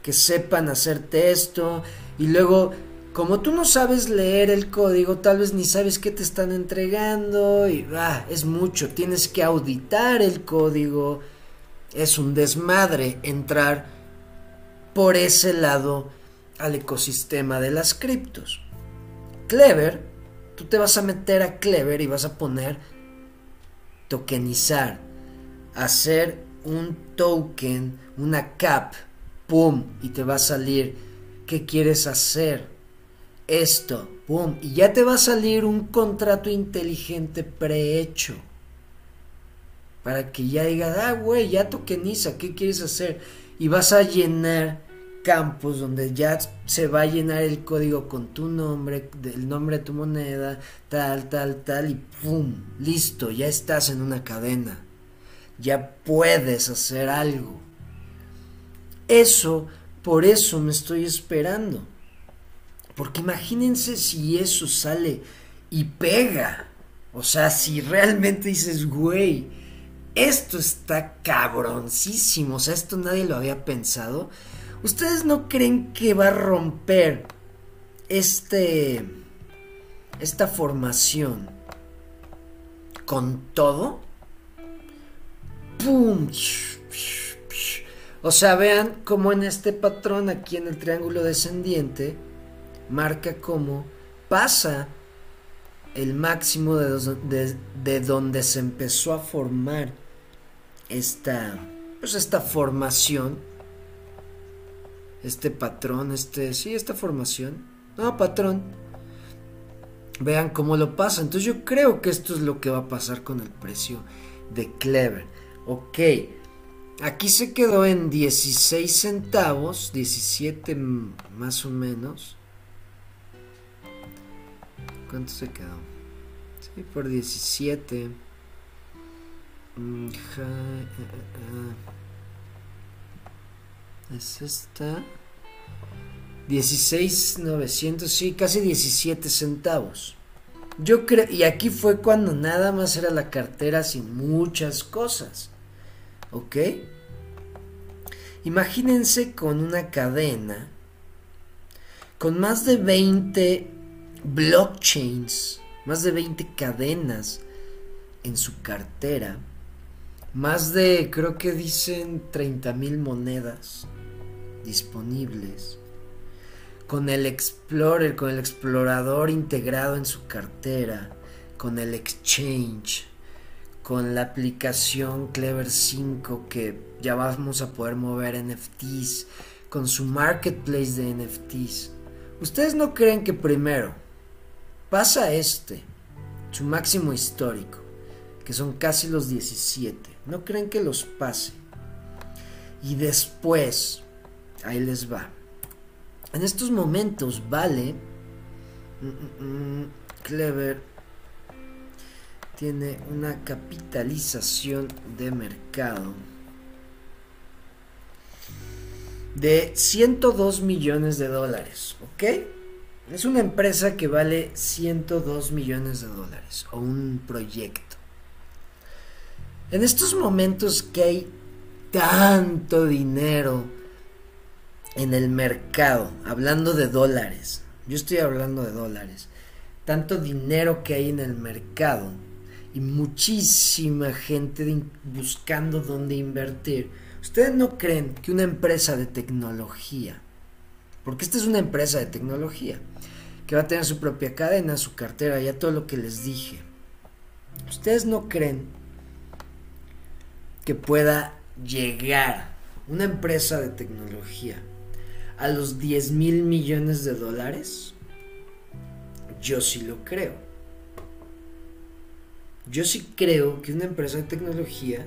que sepan hacerte esto y luego como tú no sabes leer el código, tal vez ni sabes qué te están entregando y ah, es mucho, tienes que auditar el código, es un desmadre entrar por ese lado al ecosistema de las criptos. Clever, tú te vas a meter a Clever y vas a poner tokenizar, hacer un token, una cap, pum, y te va a salir qué quieres hacer. Esto, pum, y ya te va a salir un contrato inteligente prehecho para que ya digas, ah, güey, ya tokeniza, ¿qué quieres hacer? Y vas a llenar campos donde ya se va a llenar el código con tu nombre, el nombre de tu moneda, tal, tal, tal, y ¡pum! Listo, ya estás en una cadena. Ya puedes hacer algo. Eso, por eso me estoy esperando. Porque imagínense si eso sale y pega. O sea, si realmente dices, güey, esto está cabroncísimo, o sea, esto nadie lo había pensado. ¿Ustedes no creen que va a romper este esta formación con todo? ¡Pum! O sea, vean cómo en este patrón aquí en el triángulo descendiente marca cómo pasa el máximo de, de donde se empezó a formar esta, pues esta formación, este patrón, este, sí, esta formación, no, patrón, vean cómo lo pasa. Entonces yo creo que esto es lo que va a pasar con el precio de Clever. Ok, aquí se quedó en 16 centavos, 17 más o menos. ¿Cuánto se quedó? Sí, por 17. Mm, eh, eh, eh. Es esta. 16,900, sí, casi 17 centavos. Yo creo, y aquí fue cuando nada más era la cartera sin muchas cosas. ¿Ok? Imagínense con una cadena, con más de 20 blockchains, más de 20 cadenas en su cartera más de, creo que dicen 30 mil monedas disponibles. Con el Explorer, con el explorador integrado en su cartera. Con el Exchange. Con la aplicación Clever 5 que ya vamos a poder mover NFTs. Con su marketplace de NFTs. ¿Ustedes no creen que primero pasa este, su máximo histórico, que son casi los 17? No creen que los pase. Y después, ahí les va. En estos momentos vale... Mm, mm, mm, Clever tiene una capitalización de mercado de 102 millones de dólares, ¿ok? Es una empresa que vale 102 millones de dólares o un proyecto. En estos momentos que hay tanto dinero en el mercado, hablando de dólares, yo estoy hablando de dólares, tanto dinero que hay en el mercado y muchísima gente buscando dónde invertir, ¿ustedes no creen que una empresa de tecnología, porque esta es una empresa de tecnología, que va a tener su propia cadena, su cartera, ya todo lo que les dije, ¿ustedes no creen que pueda llegar una empresa de tecnología a los 10 mil millones de dólares? Yo sí lo creo. Yo sí creo que una empresa de tecnología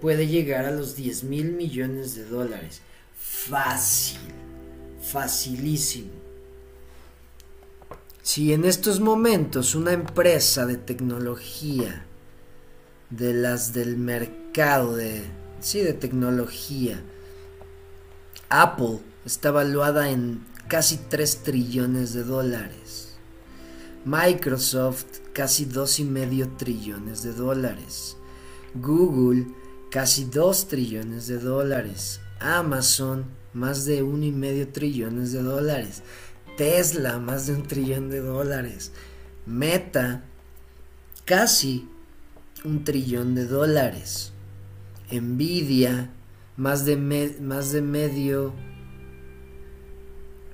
puede llegar a los 10 mil millones de dólares. Fácil, facilísimo. Si en estos momentos una empresa de tecnología, de las del mercado, de, sí, de tecnología, Apple está valuada en casi 3 trillones de dólares. Microsoft casi dos y medio trillones de dólares. Google casi 2 trillones de dólares. Amazon más de un y medio trillones de dólares. Tesla más de un trillón de dólares. Meta casi un trillón de dólares. Nvidia más de, más de medio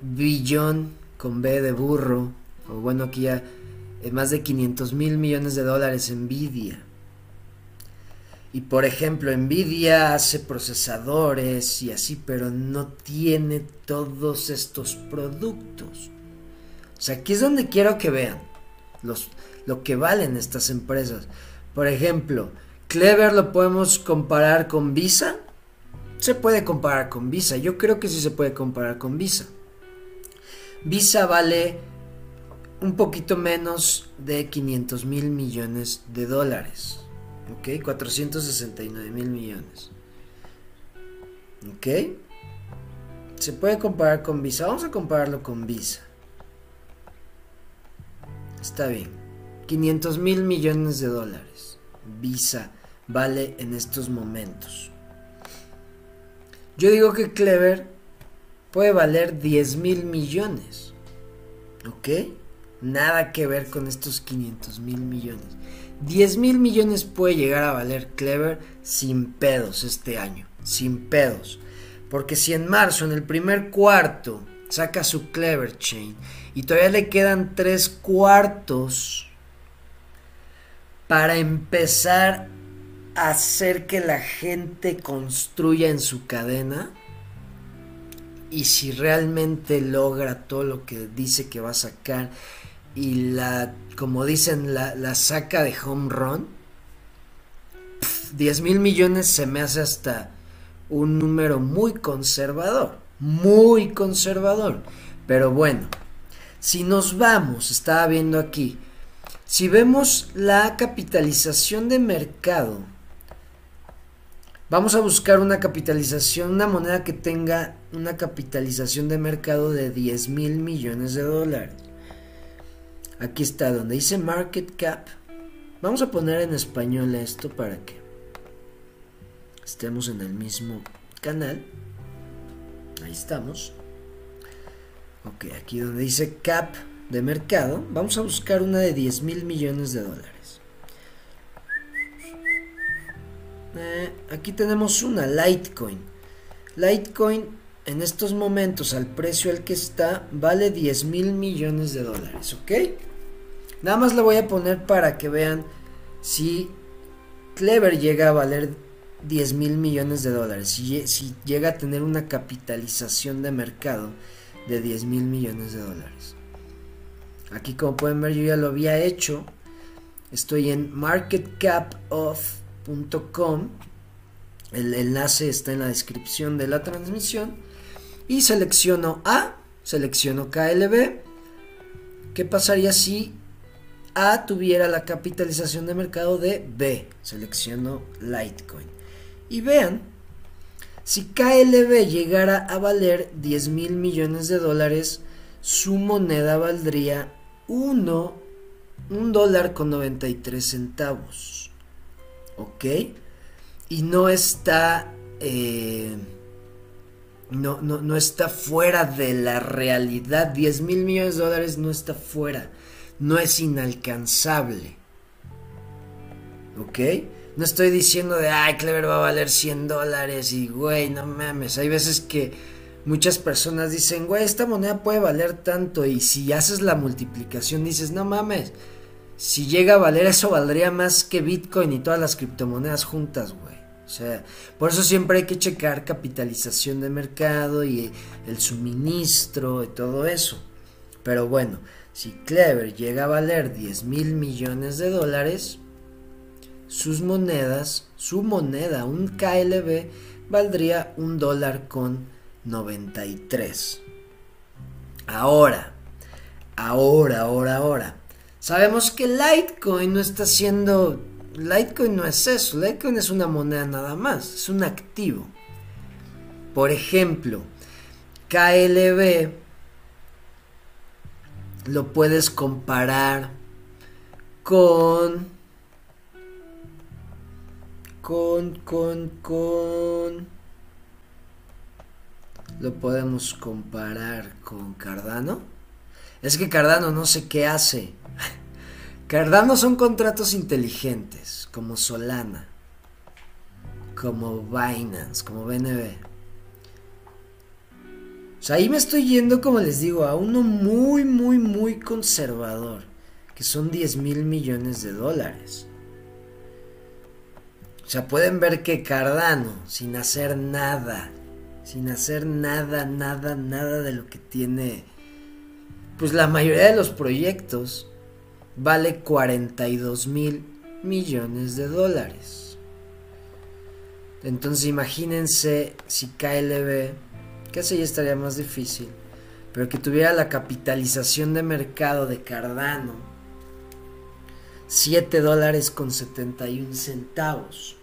billón con B de burro, o bueno, aquí ya eh, más de 500 mil millones de dólares Nvidia. Y por ejemplo, Nvidia hace procesadores y así, pero no tiene todos estos productos. O sea, aquí es donde quiero que vean los, lo que valen estas empresas. Por ejemplo, Clever lo podemos comparar con Visa. Se puede comparar con Visa. Yo creo que sí se puede comparar con Visa. Visa vale un poquito menos de 500 mil millones de dólares. ¿Ok? 469 mil millones. ¿Ok? Se puede comparar con Visa. Vamos a compararlo con Visa. Está bien. 500 mil millones de dólares. Visa vale en estos momentos. Yo digo que Clever puede valer 10 mil millones. ¿Ok? Nada que ver con estos 500 mil millones. 10 mil millones puede llegar a valer Clever sin pedos este año. Sin pedos. Porque si en marzo, en el primer cuarto, saca su Clever Chain y todavía le quedan tres cuartos para empezar a hacer que la gente construya en su cadena, y si realmente logra todo lo que dice que va a sacar y la, como dicen, la, saca de home run, 10 mil millones se me hace hasta un número muy conservador, muy conservador. Pero bueno, si nos vamos, estaba viendo aquí, si vemos la capitalización de mercado, Vamos a buscar una capitalización, una moneda que tenga una capitalización de mercado de 10 mil millones de dólares. Aquí está, donde dice market cap. Vamos a poner en español esto para que estemos en el mismo canal. Ahí estamos. Ok, aquí donde dice cap de mercado, vamos a buscar una de 10 mil millones de dólares. Eh, aquí tenemos una Litecoin. Litecoin en estos momentos al precio al que está vale 10 mil millones de dólares, ¿ok? Nada más lo voy a poner para que vean si Clever llega a valer 10 mil millones de dólares, si, si, llega a tener una capitalización de mercado de 10 mil millones de dólares. Aquí como pueden ver yo ya lo había hecho. Estoy en market cap of el enlace está en la descripción de la transmisión. Y selecciono A, selecciono KLB. ¿Qué pasaría si A tuviera la capitalización de mercado de B? Selecciono Litecoin. Y vean, si KLB llegara a valer 10 mil millones de dólares, su moneda valdría 1 un dólar con 93 centavos. ¿ok? Y no está, eh, no, no, no está fuera de la realidad. 10 mil millones de dólares no está fuera. No es inalcanzable. ¿Ok? No estoy diciendo de, ay, Clever va a valer 100 dólares y, güey, no mames. Hay veces que muchas personas dicen, güey, esta moneda puede valer tanto. Y si haces la multiplicación, dices, no mames. Si llega a valer eso, valdría más que Bitcoin y todas las criptomonedas juntas, güey. O sea, por eso siempre hay que checar capitalización de mercado y el suministro y todo eso. Pero bueno, si Clever llega a valer 10 mil millones de dólares, sus monedas, su moneda, un KLB, valdría un dólar con 93. Ahora, ahora, ahora, ahora. Sabemos que Litecoin no está siendo Litecoin no es eso, Litecoin es una moneda nada más, es un activo. Por ejemplo, KLB lo puedes comparar con con con con lo podemos comparar con Cardano. Es que Cardano no sé qué hace. Cardano son contratos inteligentes, como Solana, como Binance, como BNB. O sea, ahí me estoy yendo, como les digo, a uno muy, muy, muy conservador, que son 10 mil millones de dólares. O sea, pueden ver que Cardano, sin hacer nada, sin hacer nada, nada, nada de lo que tiene, pues la mayoría de los proyectos, vale 42 mil millones de dólares. Entonces imagínense si KLB, que así ya estaría más difícil, pero que tuviera la capitalización de mercado de Cardano, 7 dólares con 71 centavos.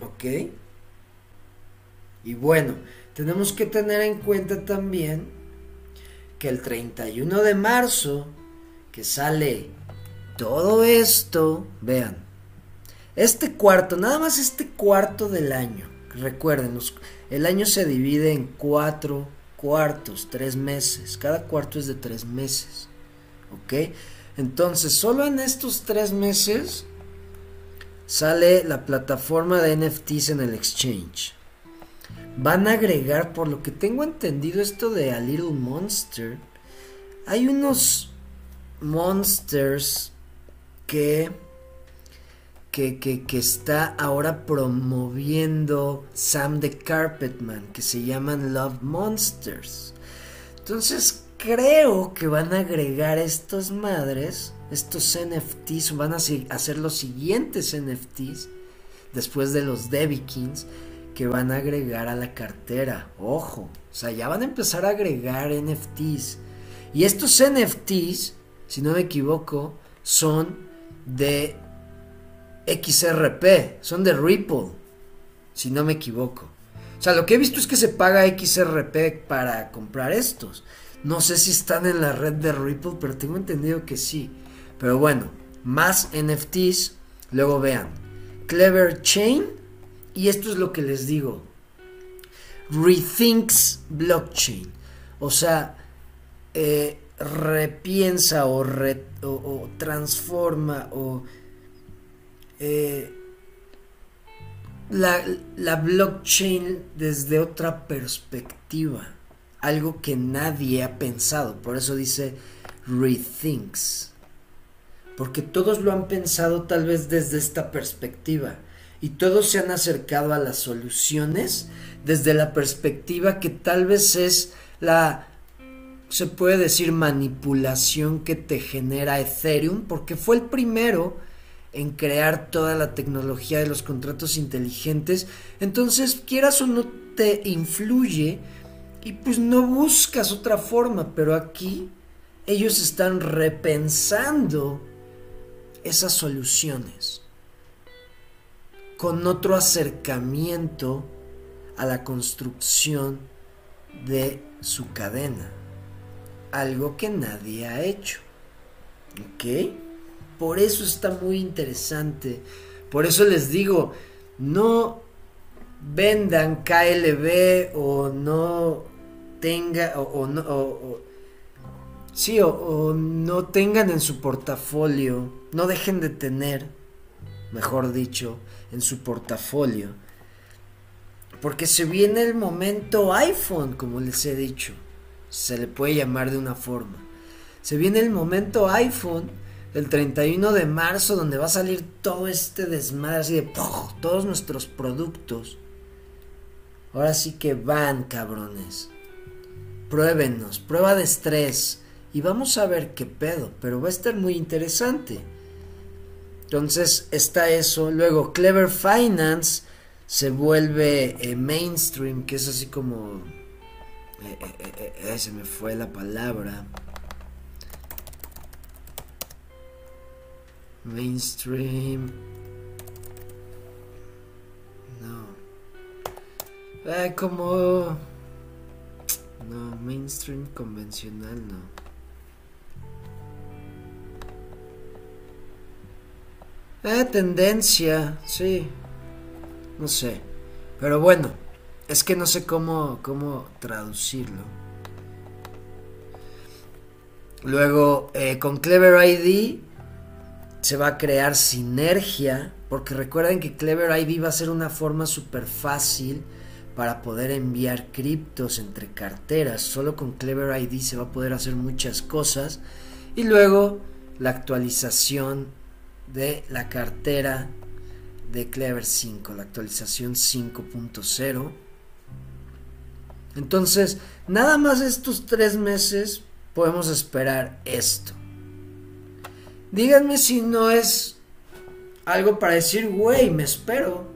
¿Ok? Y bueno, tenemos que tener en cuenta también que el 31 de marzo que sale todo esto, vean, este cuarto, nada más este cuarto del año, recuerden, el año se divide en cuatro cuartos, tres meses, cada cuarto es de tres meses, ¿ok? Entonces, solo en estos tres meses sale la plataforma de NFTs en el exchange. Van a agregar, por lo que tengo entendido, esto de A Little Monster. Hay unos Monsters que, que, que, está ahora promoviendo Sam the Carpetman, que se llaman Love Monsters. Entonces creo que van a agregar estos madres, estos NFTs, van a hacer los siguientes NFTs después de los Kings que van a agregar a la cartera. Ojo, o sea, ya van a empezar a agregar NFTs. Y estos NFTs si no me equivoco, son de XRP, son de Ripple, si no me equivoco. O sea, lo que he visto es que se paga XRP para comprar estos. No sé si están en la red de Ripple, pero tengo entendido que sí. Pero bueno, más NFTs. Luego vean, Clever Chain. Y esto es lo que les digo. Rethinks Blockchain. O sea, eh, repiensa o, o, transforma o eh, la, la blockchain desde otra perspectiva, algo que nadie ha pensado, por eso dice rethinks, porque todos lo han pensado tal vez desde esta perspectiva y todos se han acercado a las soluciones desde la perspectiva que tal vez es la se puede decir manipulación que te genera Ethereum, porque fue el primero en crear toda la tecnología de los contratos inteligentes. Entonces, quieras o no te influye y pues no buscas otra forma, pero aquí ellos están repensando esas soluciones con otro acercamiento a la construcción de su cadena algo que nadie ha hecho. ¿Ok? Por eso está muy interesante. Por eso les digo, no vendan KLB o no tenga o, no sí o, no tengan en su portafolio no dejen de tener mejor dicho en su portafolio porque se viene el momento iPhone como les he dicho se le puede llamar de una forma se viene el momento iPhone el 31 de marzo donde va a salir todo este desmadre así de todos nuestros productos Ahora sí que van, cabrones. Pruébenos, prueba de estrés. Y vamos a ver qué pedo, pero va a estar muy interesante. Entonces está eso. Luego Clever Finance se vuelve eh, mainstream, que es así como... Eh, eh, se me fue la palabra. Mainstream. Eh, como... No, mainstream convencional no. Eh, tendencia, sí. No sé. Pero bueno, es que no sé cómo, cómo traducirlo. Luego, eh, con Clever ID se va a crear sinergia, porque recuerden que Clever ID va a ser una forma súper fácil para poder enviar criptos entre carteras. Solo con Clever ID se va a poder hacer muchas cosas. Y luego la actualización de la cartera de Clever 5, la actualización 5.0. Entonces, nada más estos tres meses podemos esperar esto. Díganme si no es algo para decir, güey, me espero.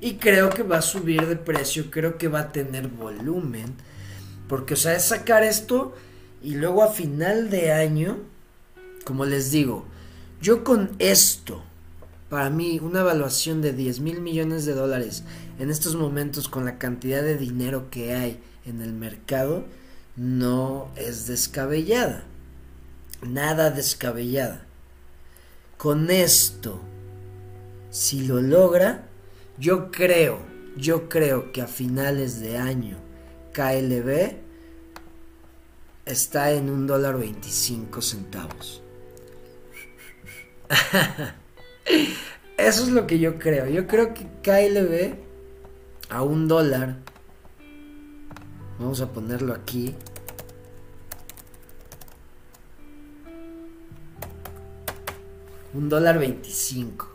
Y creo que va a subir de precio, creo que va a tener volumen. Porque, o sea, es sacar esto y luego a final de año, como les digo, yo con esto, para mí, una evaluación de 10 mil millones de dólares en estos momentos con la cantidad de dinero que hay en el mercado, no es descabellada. Nada descabellada. Con esto, si lo logra, yo creo, yo creo que a finales de año KLB está en un dólar 25 centavos. Eso es lo que yo creo. Yo creo que KLB a un dólar. Vamos a ponerlo aquí. Un dólar 25.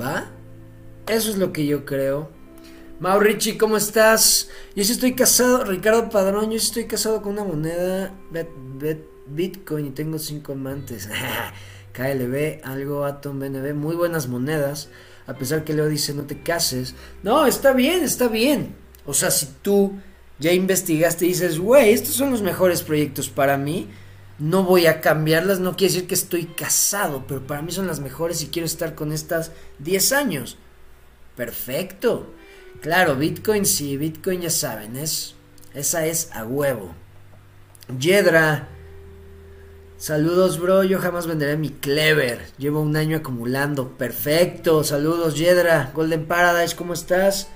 ¿Va? Eso es lo que yo creo. Maurici, ¿cómo estás? Yo sí estoy casado, Ricardo Padrón, yo sí estoy casado con una moneda Bitcoin y tengo cinco amantes. KLB, algo Atom BNB, muy buenas monedas. A pesar que Leo dice no te cases. No, está bien, está bien. O sea, si tú ya investigaste y dices, güey, estos son los mejores proyectos para mí, no voy a cambiarlas, no quiere decir que estoy casado, pero para mí son las mejores y quiero estar con estas 10 años. Perfecto. Claro, Bitcoin sí, Bitcoin ya saben, es esa es a huevo. Yedra. Saludos, bro. Yo jamás venderé mi Clever. Llevo un año acumulando. Perfecto. Saludos, Yedra. Golden Paradise, ¿cómo estás?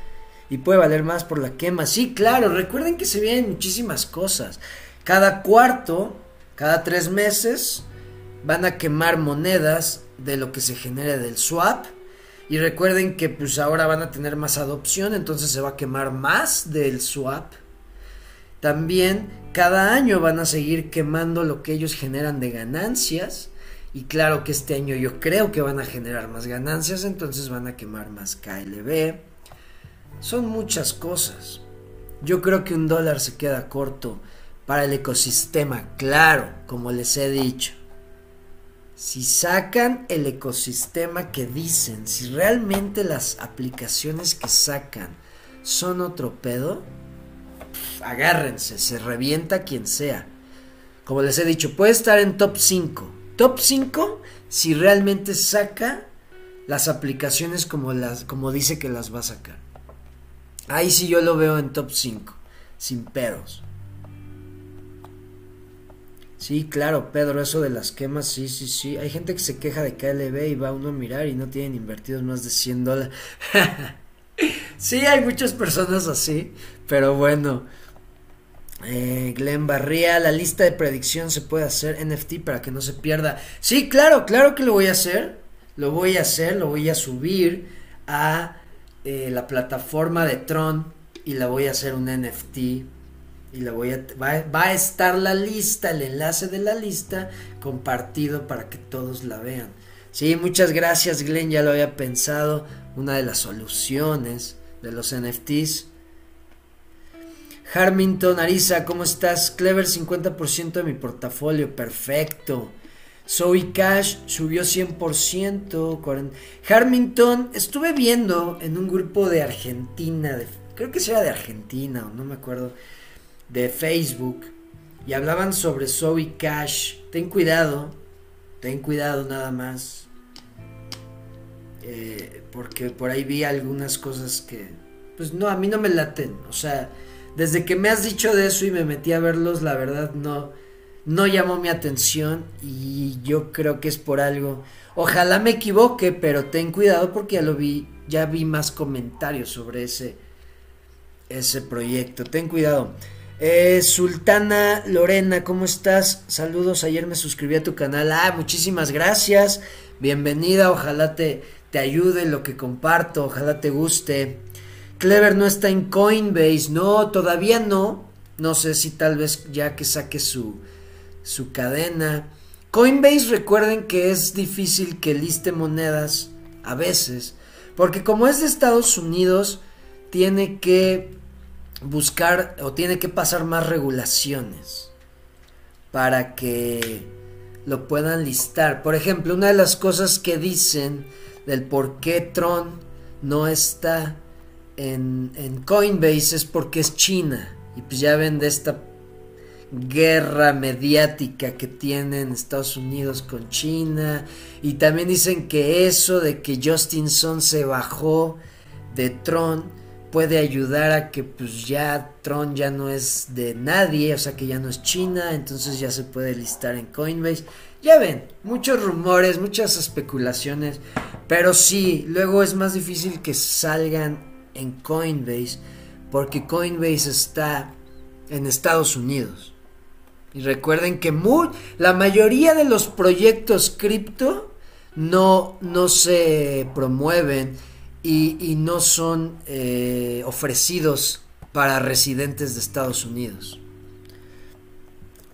Y puede valer más por la quema. Sí, claro. Recuerden que se vienen muchísimas cosas. Cada cuarto cada tres meses van a quemar monedas de lo que se genere del swap. Y recuerden que pues ahora van a tener más adopción, entonces se va a quemar más del swap. También cada año van a seguir quemando lo que ellos generan de ganancias. Y claro que este año yo creo que van a generar más ganancias, entonces van a quemar más KLB. Son muchas cosas. Yo creo que un dólar se queda corto para el ecosistema, claro, como les he dicho. Si sacan el ecosistema que dicen, si realmente las aplicaciones que sacan son otro pedo, agárrense, se revienta quien sea. Como les he dicho, puede estar en top 5. Top 5 si realmente saca las aplicaciones como, las, como dice que las va a sacar. Ahí sí yo lo veo en top 5, sin pedos. Sí, claro, Pedro, eso de las quemas, sí, sí, sí. Hay gente que se queja de KLB y va uno a mirar y no tienen invertidos más de 100 dólares. sí, hay muchas personas así, pero bueno. Eh, Glenn Barría, la lista de predicción se puede hacer NFT para que no se pierda. Sí, claro, claro que lo voy a hacer. Lo voy a hacer, lo voy a subir a eh, la plataforma de Tron y la voy a hacer un NFT y la voy a va, va, a estar la lista, el enlace de la lista compartido para que todos la vean. Sí, muchas gracias Glenn, ya lo había pensado, una de las soluciones de los NFTs. Harmington Arisa, ¿cómo estás? Clever 50% de mi portafolio, perfecto. Zoe Cash subió 100%. Harmington, estuve viendo en un grupo de Argentina, creo que era de Argentina o no me acuerdo de Facebook y hablaban sobre Zoe Cash. Ten cuidado, ten cuidado nada más. Eh, porque por ahí vi algunas cosas que, pues no, a mí no me laten. O sea, desde que me has dicho de eso y me metí a verlos, la verdad no, no llamó mi atención y yo creo que es por algo. Ojalá me equivoque, pero ten cuidado porque ya lo vi, ya vi más comentarios sobre ese, ese proyecto. Ten cuidado. Eh, Sultana Lorena, ¿cómo estás? Saludos, ayer me suscribí a tu canal. Ah, muchísimas gracias. Bienvenida, ojalá te, te ayude lo que comparto, ojalá te guste. Clever no está en Coinbase, no, todavía no. No sé si tal vez ya que saque su, su cadena. Coinbase recuerden que es difícil que liste monedas a veces, porque como es de Estados Unidos, tiene que buscar o tiene que pasar más regulaciones para que lo puedan listar. Por ejemplo, una de las cosas que dicen del por qué Tron no está en, Coinbase es porque es China. Y pues ya ven de esta guerra mediática que tienen Estados Unidos con China. Y también dicen que eso de que Justin Sun se bajó de Tron puede ayudar a que pues ya Tron ya no es de nadie, o sea que ya no es China, entonces ya se puede listar en Coinbase. Ya ven, muchos rumores, muchas especulaciones, pero sí, luego es más difícil que salgan en Coinbase porque Coinbase está en Estados Unidos. Y recuerden que la mayoría de los proyectos cripto no, no se promueven y, no son eh, ofrecidos para residentes de Estados Unidos.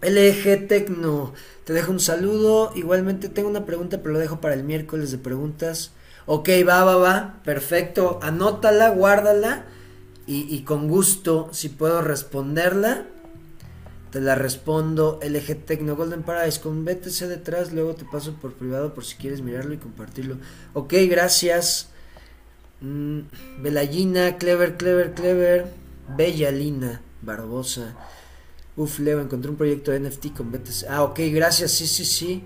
LG Tecno, te dejo un saludo. Igualmente tengo una pregunta, pero lo dejo para el miércoles de preguntas. Ok, va, va, va. Perfecto. Anótala, guárdala. Y, con gusto, si puedo responderla, te la respondo. LG Tecno Golden Paradise con BTC detrás. Luego te paso por privado por si quieres mirarlo y compartirlo. Ok, gracias. Mm, Belayina, Clever, Clever, Clever. Bellalina, Barbosa. Uf, Leo, encontré un proyecto de NFT con BTC. Ah, ok, gracias, sí, sí, sí.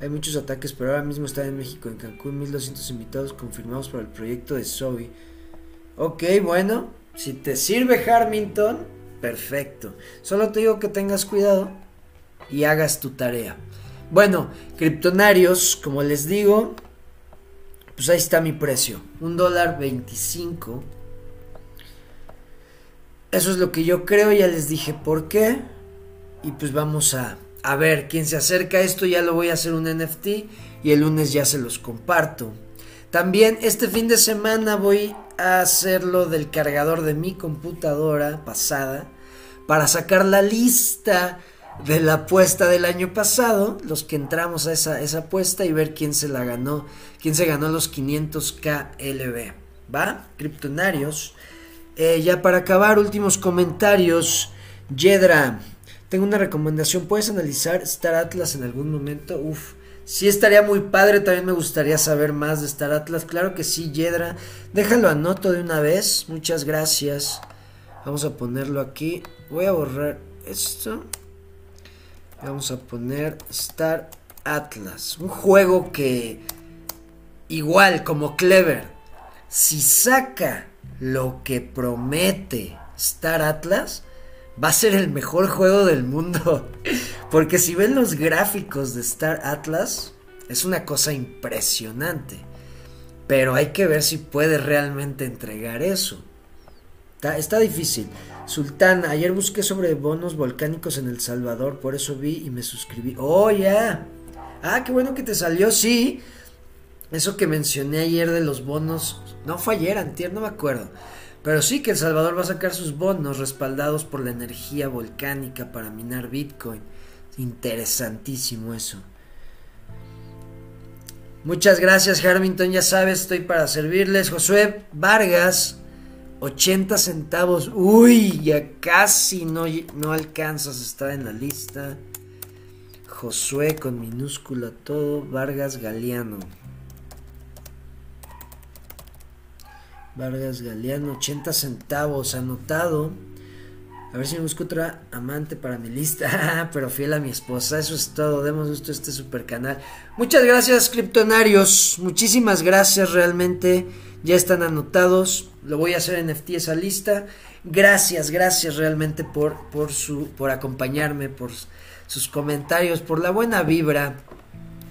Hay muchos ataques, pero ahora mismo está en México, en Cancún, 1200 invitados confirmados para el proyecto de Zoe. Ok, bueno, si te sirve Harmington, perfecto. Solo te digo que tengas cuidado y hagas tu tarea. Bueno, criptonarios, como les digo, pues ahí está mi precio. Un dólar 25. Eso es lo que yo creo. Ya les dije por qué. Y pues vamos a, a ver quién se acerca a esto. Ya lo voy a hacer un NFT. Y el lunes ya se los comparto. También este fin de semana voy a hacerlo del cargador de mi computadora pasada. Para sacar la lista de la apuesta del año pasado, los que entramos a esa, esa apuesta y ver quién se la ganó, quién se ganó los 500 KLB. ¿Va? Criptonarios. Eh, ya para acabar, últimos comentarios. Yedra, tengo una recomendación. ¿Puedes analizar Star Atlas en algún momento? Uf, sí estaría muy padre. También me gustaría saber más de Star Atlas. Claro que sí, Yedra. Déjalo anoto de una vez. Muchas gracias. Vamos a ponerlo aquí. Voy a borrar esto. Vamos a poner Star Atlas. Un juego que, igual como Clever, si saca lo que promete Star Atlas, va a ser el mejor juego del mundo. Porque si ven los gráficos de Star Atlas, es una cosa impresionante. Pero hay que ver si puede realmente entregar eso. Está, difícil. Sultán, ayer busqué sobre bonos volcánicos en El Salvador, por eso vi y me suscribí. Oh, ya. Ah, qué bueno que te salió, sí. Eso que mencioné ayer de los bonos, no fue ayer, antier, no me acuerdo. Pero sí que El Salvador va a sacar sus bonos respaldados por la energía volcánica para minar Bitcoin. Interesantísimo eso. Muchas gracias, Harmington. Ya sabes, estoy para servirles. Josué Vargas, 80 centavos. Uy, ya casi no, no alcanzas a estar en la lista. Josué con minúscula todo. Vargas Galeano. Vargas Galeano, 80 centavos anotado. A ver si me busco otra amante para mi lista. Pero fiel a mi esposa. Eso es todo. Demos gusto a este super canal. Muchas gracias, criptonarios. Muchísimas gracias realmente. Ya están anotados. Lo voy a hacer en FT esa lista. Gracias, gracias realmente por, por, su, por acompañarme, por sus comentarios, por la buena vibra,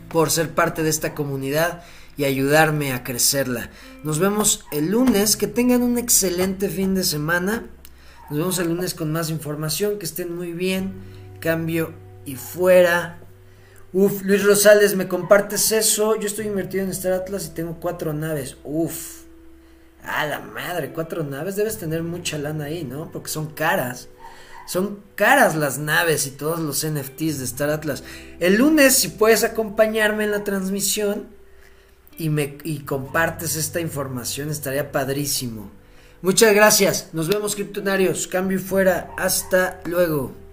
por ser parte de esta comunidad y ayudarme a crecerla. Nos vemos el lunes. Que tengan un excelente fin de semana. Nos vemos el lunes con más información. Que estén muy bien. Cambio y fuera. Uf, Luis Rosales, ¿me compartes eso? Yo estoy invertido en Star Atlas y tengo cuatro naves. Uf. A la madre, cuatro naves. Debes tener mucha lana ahí, ¿no? Porque son caras. Son caras las naves y todos los NFTs de Star Atlas. El lunes, si puedes acompañarme en la transmisión y me y compartes esta información, estaría padrísimo. Muchas gracias. Nos vemos, criptonarios. Cambio y fuera. Hasta luego.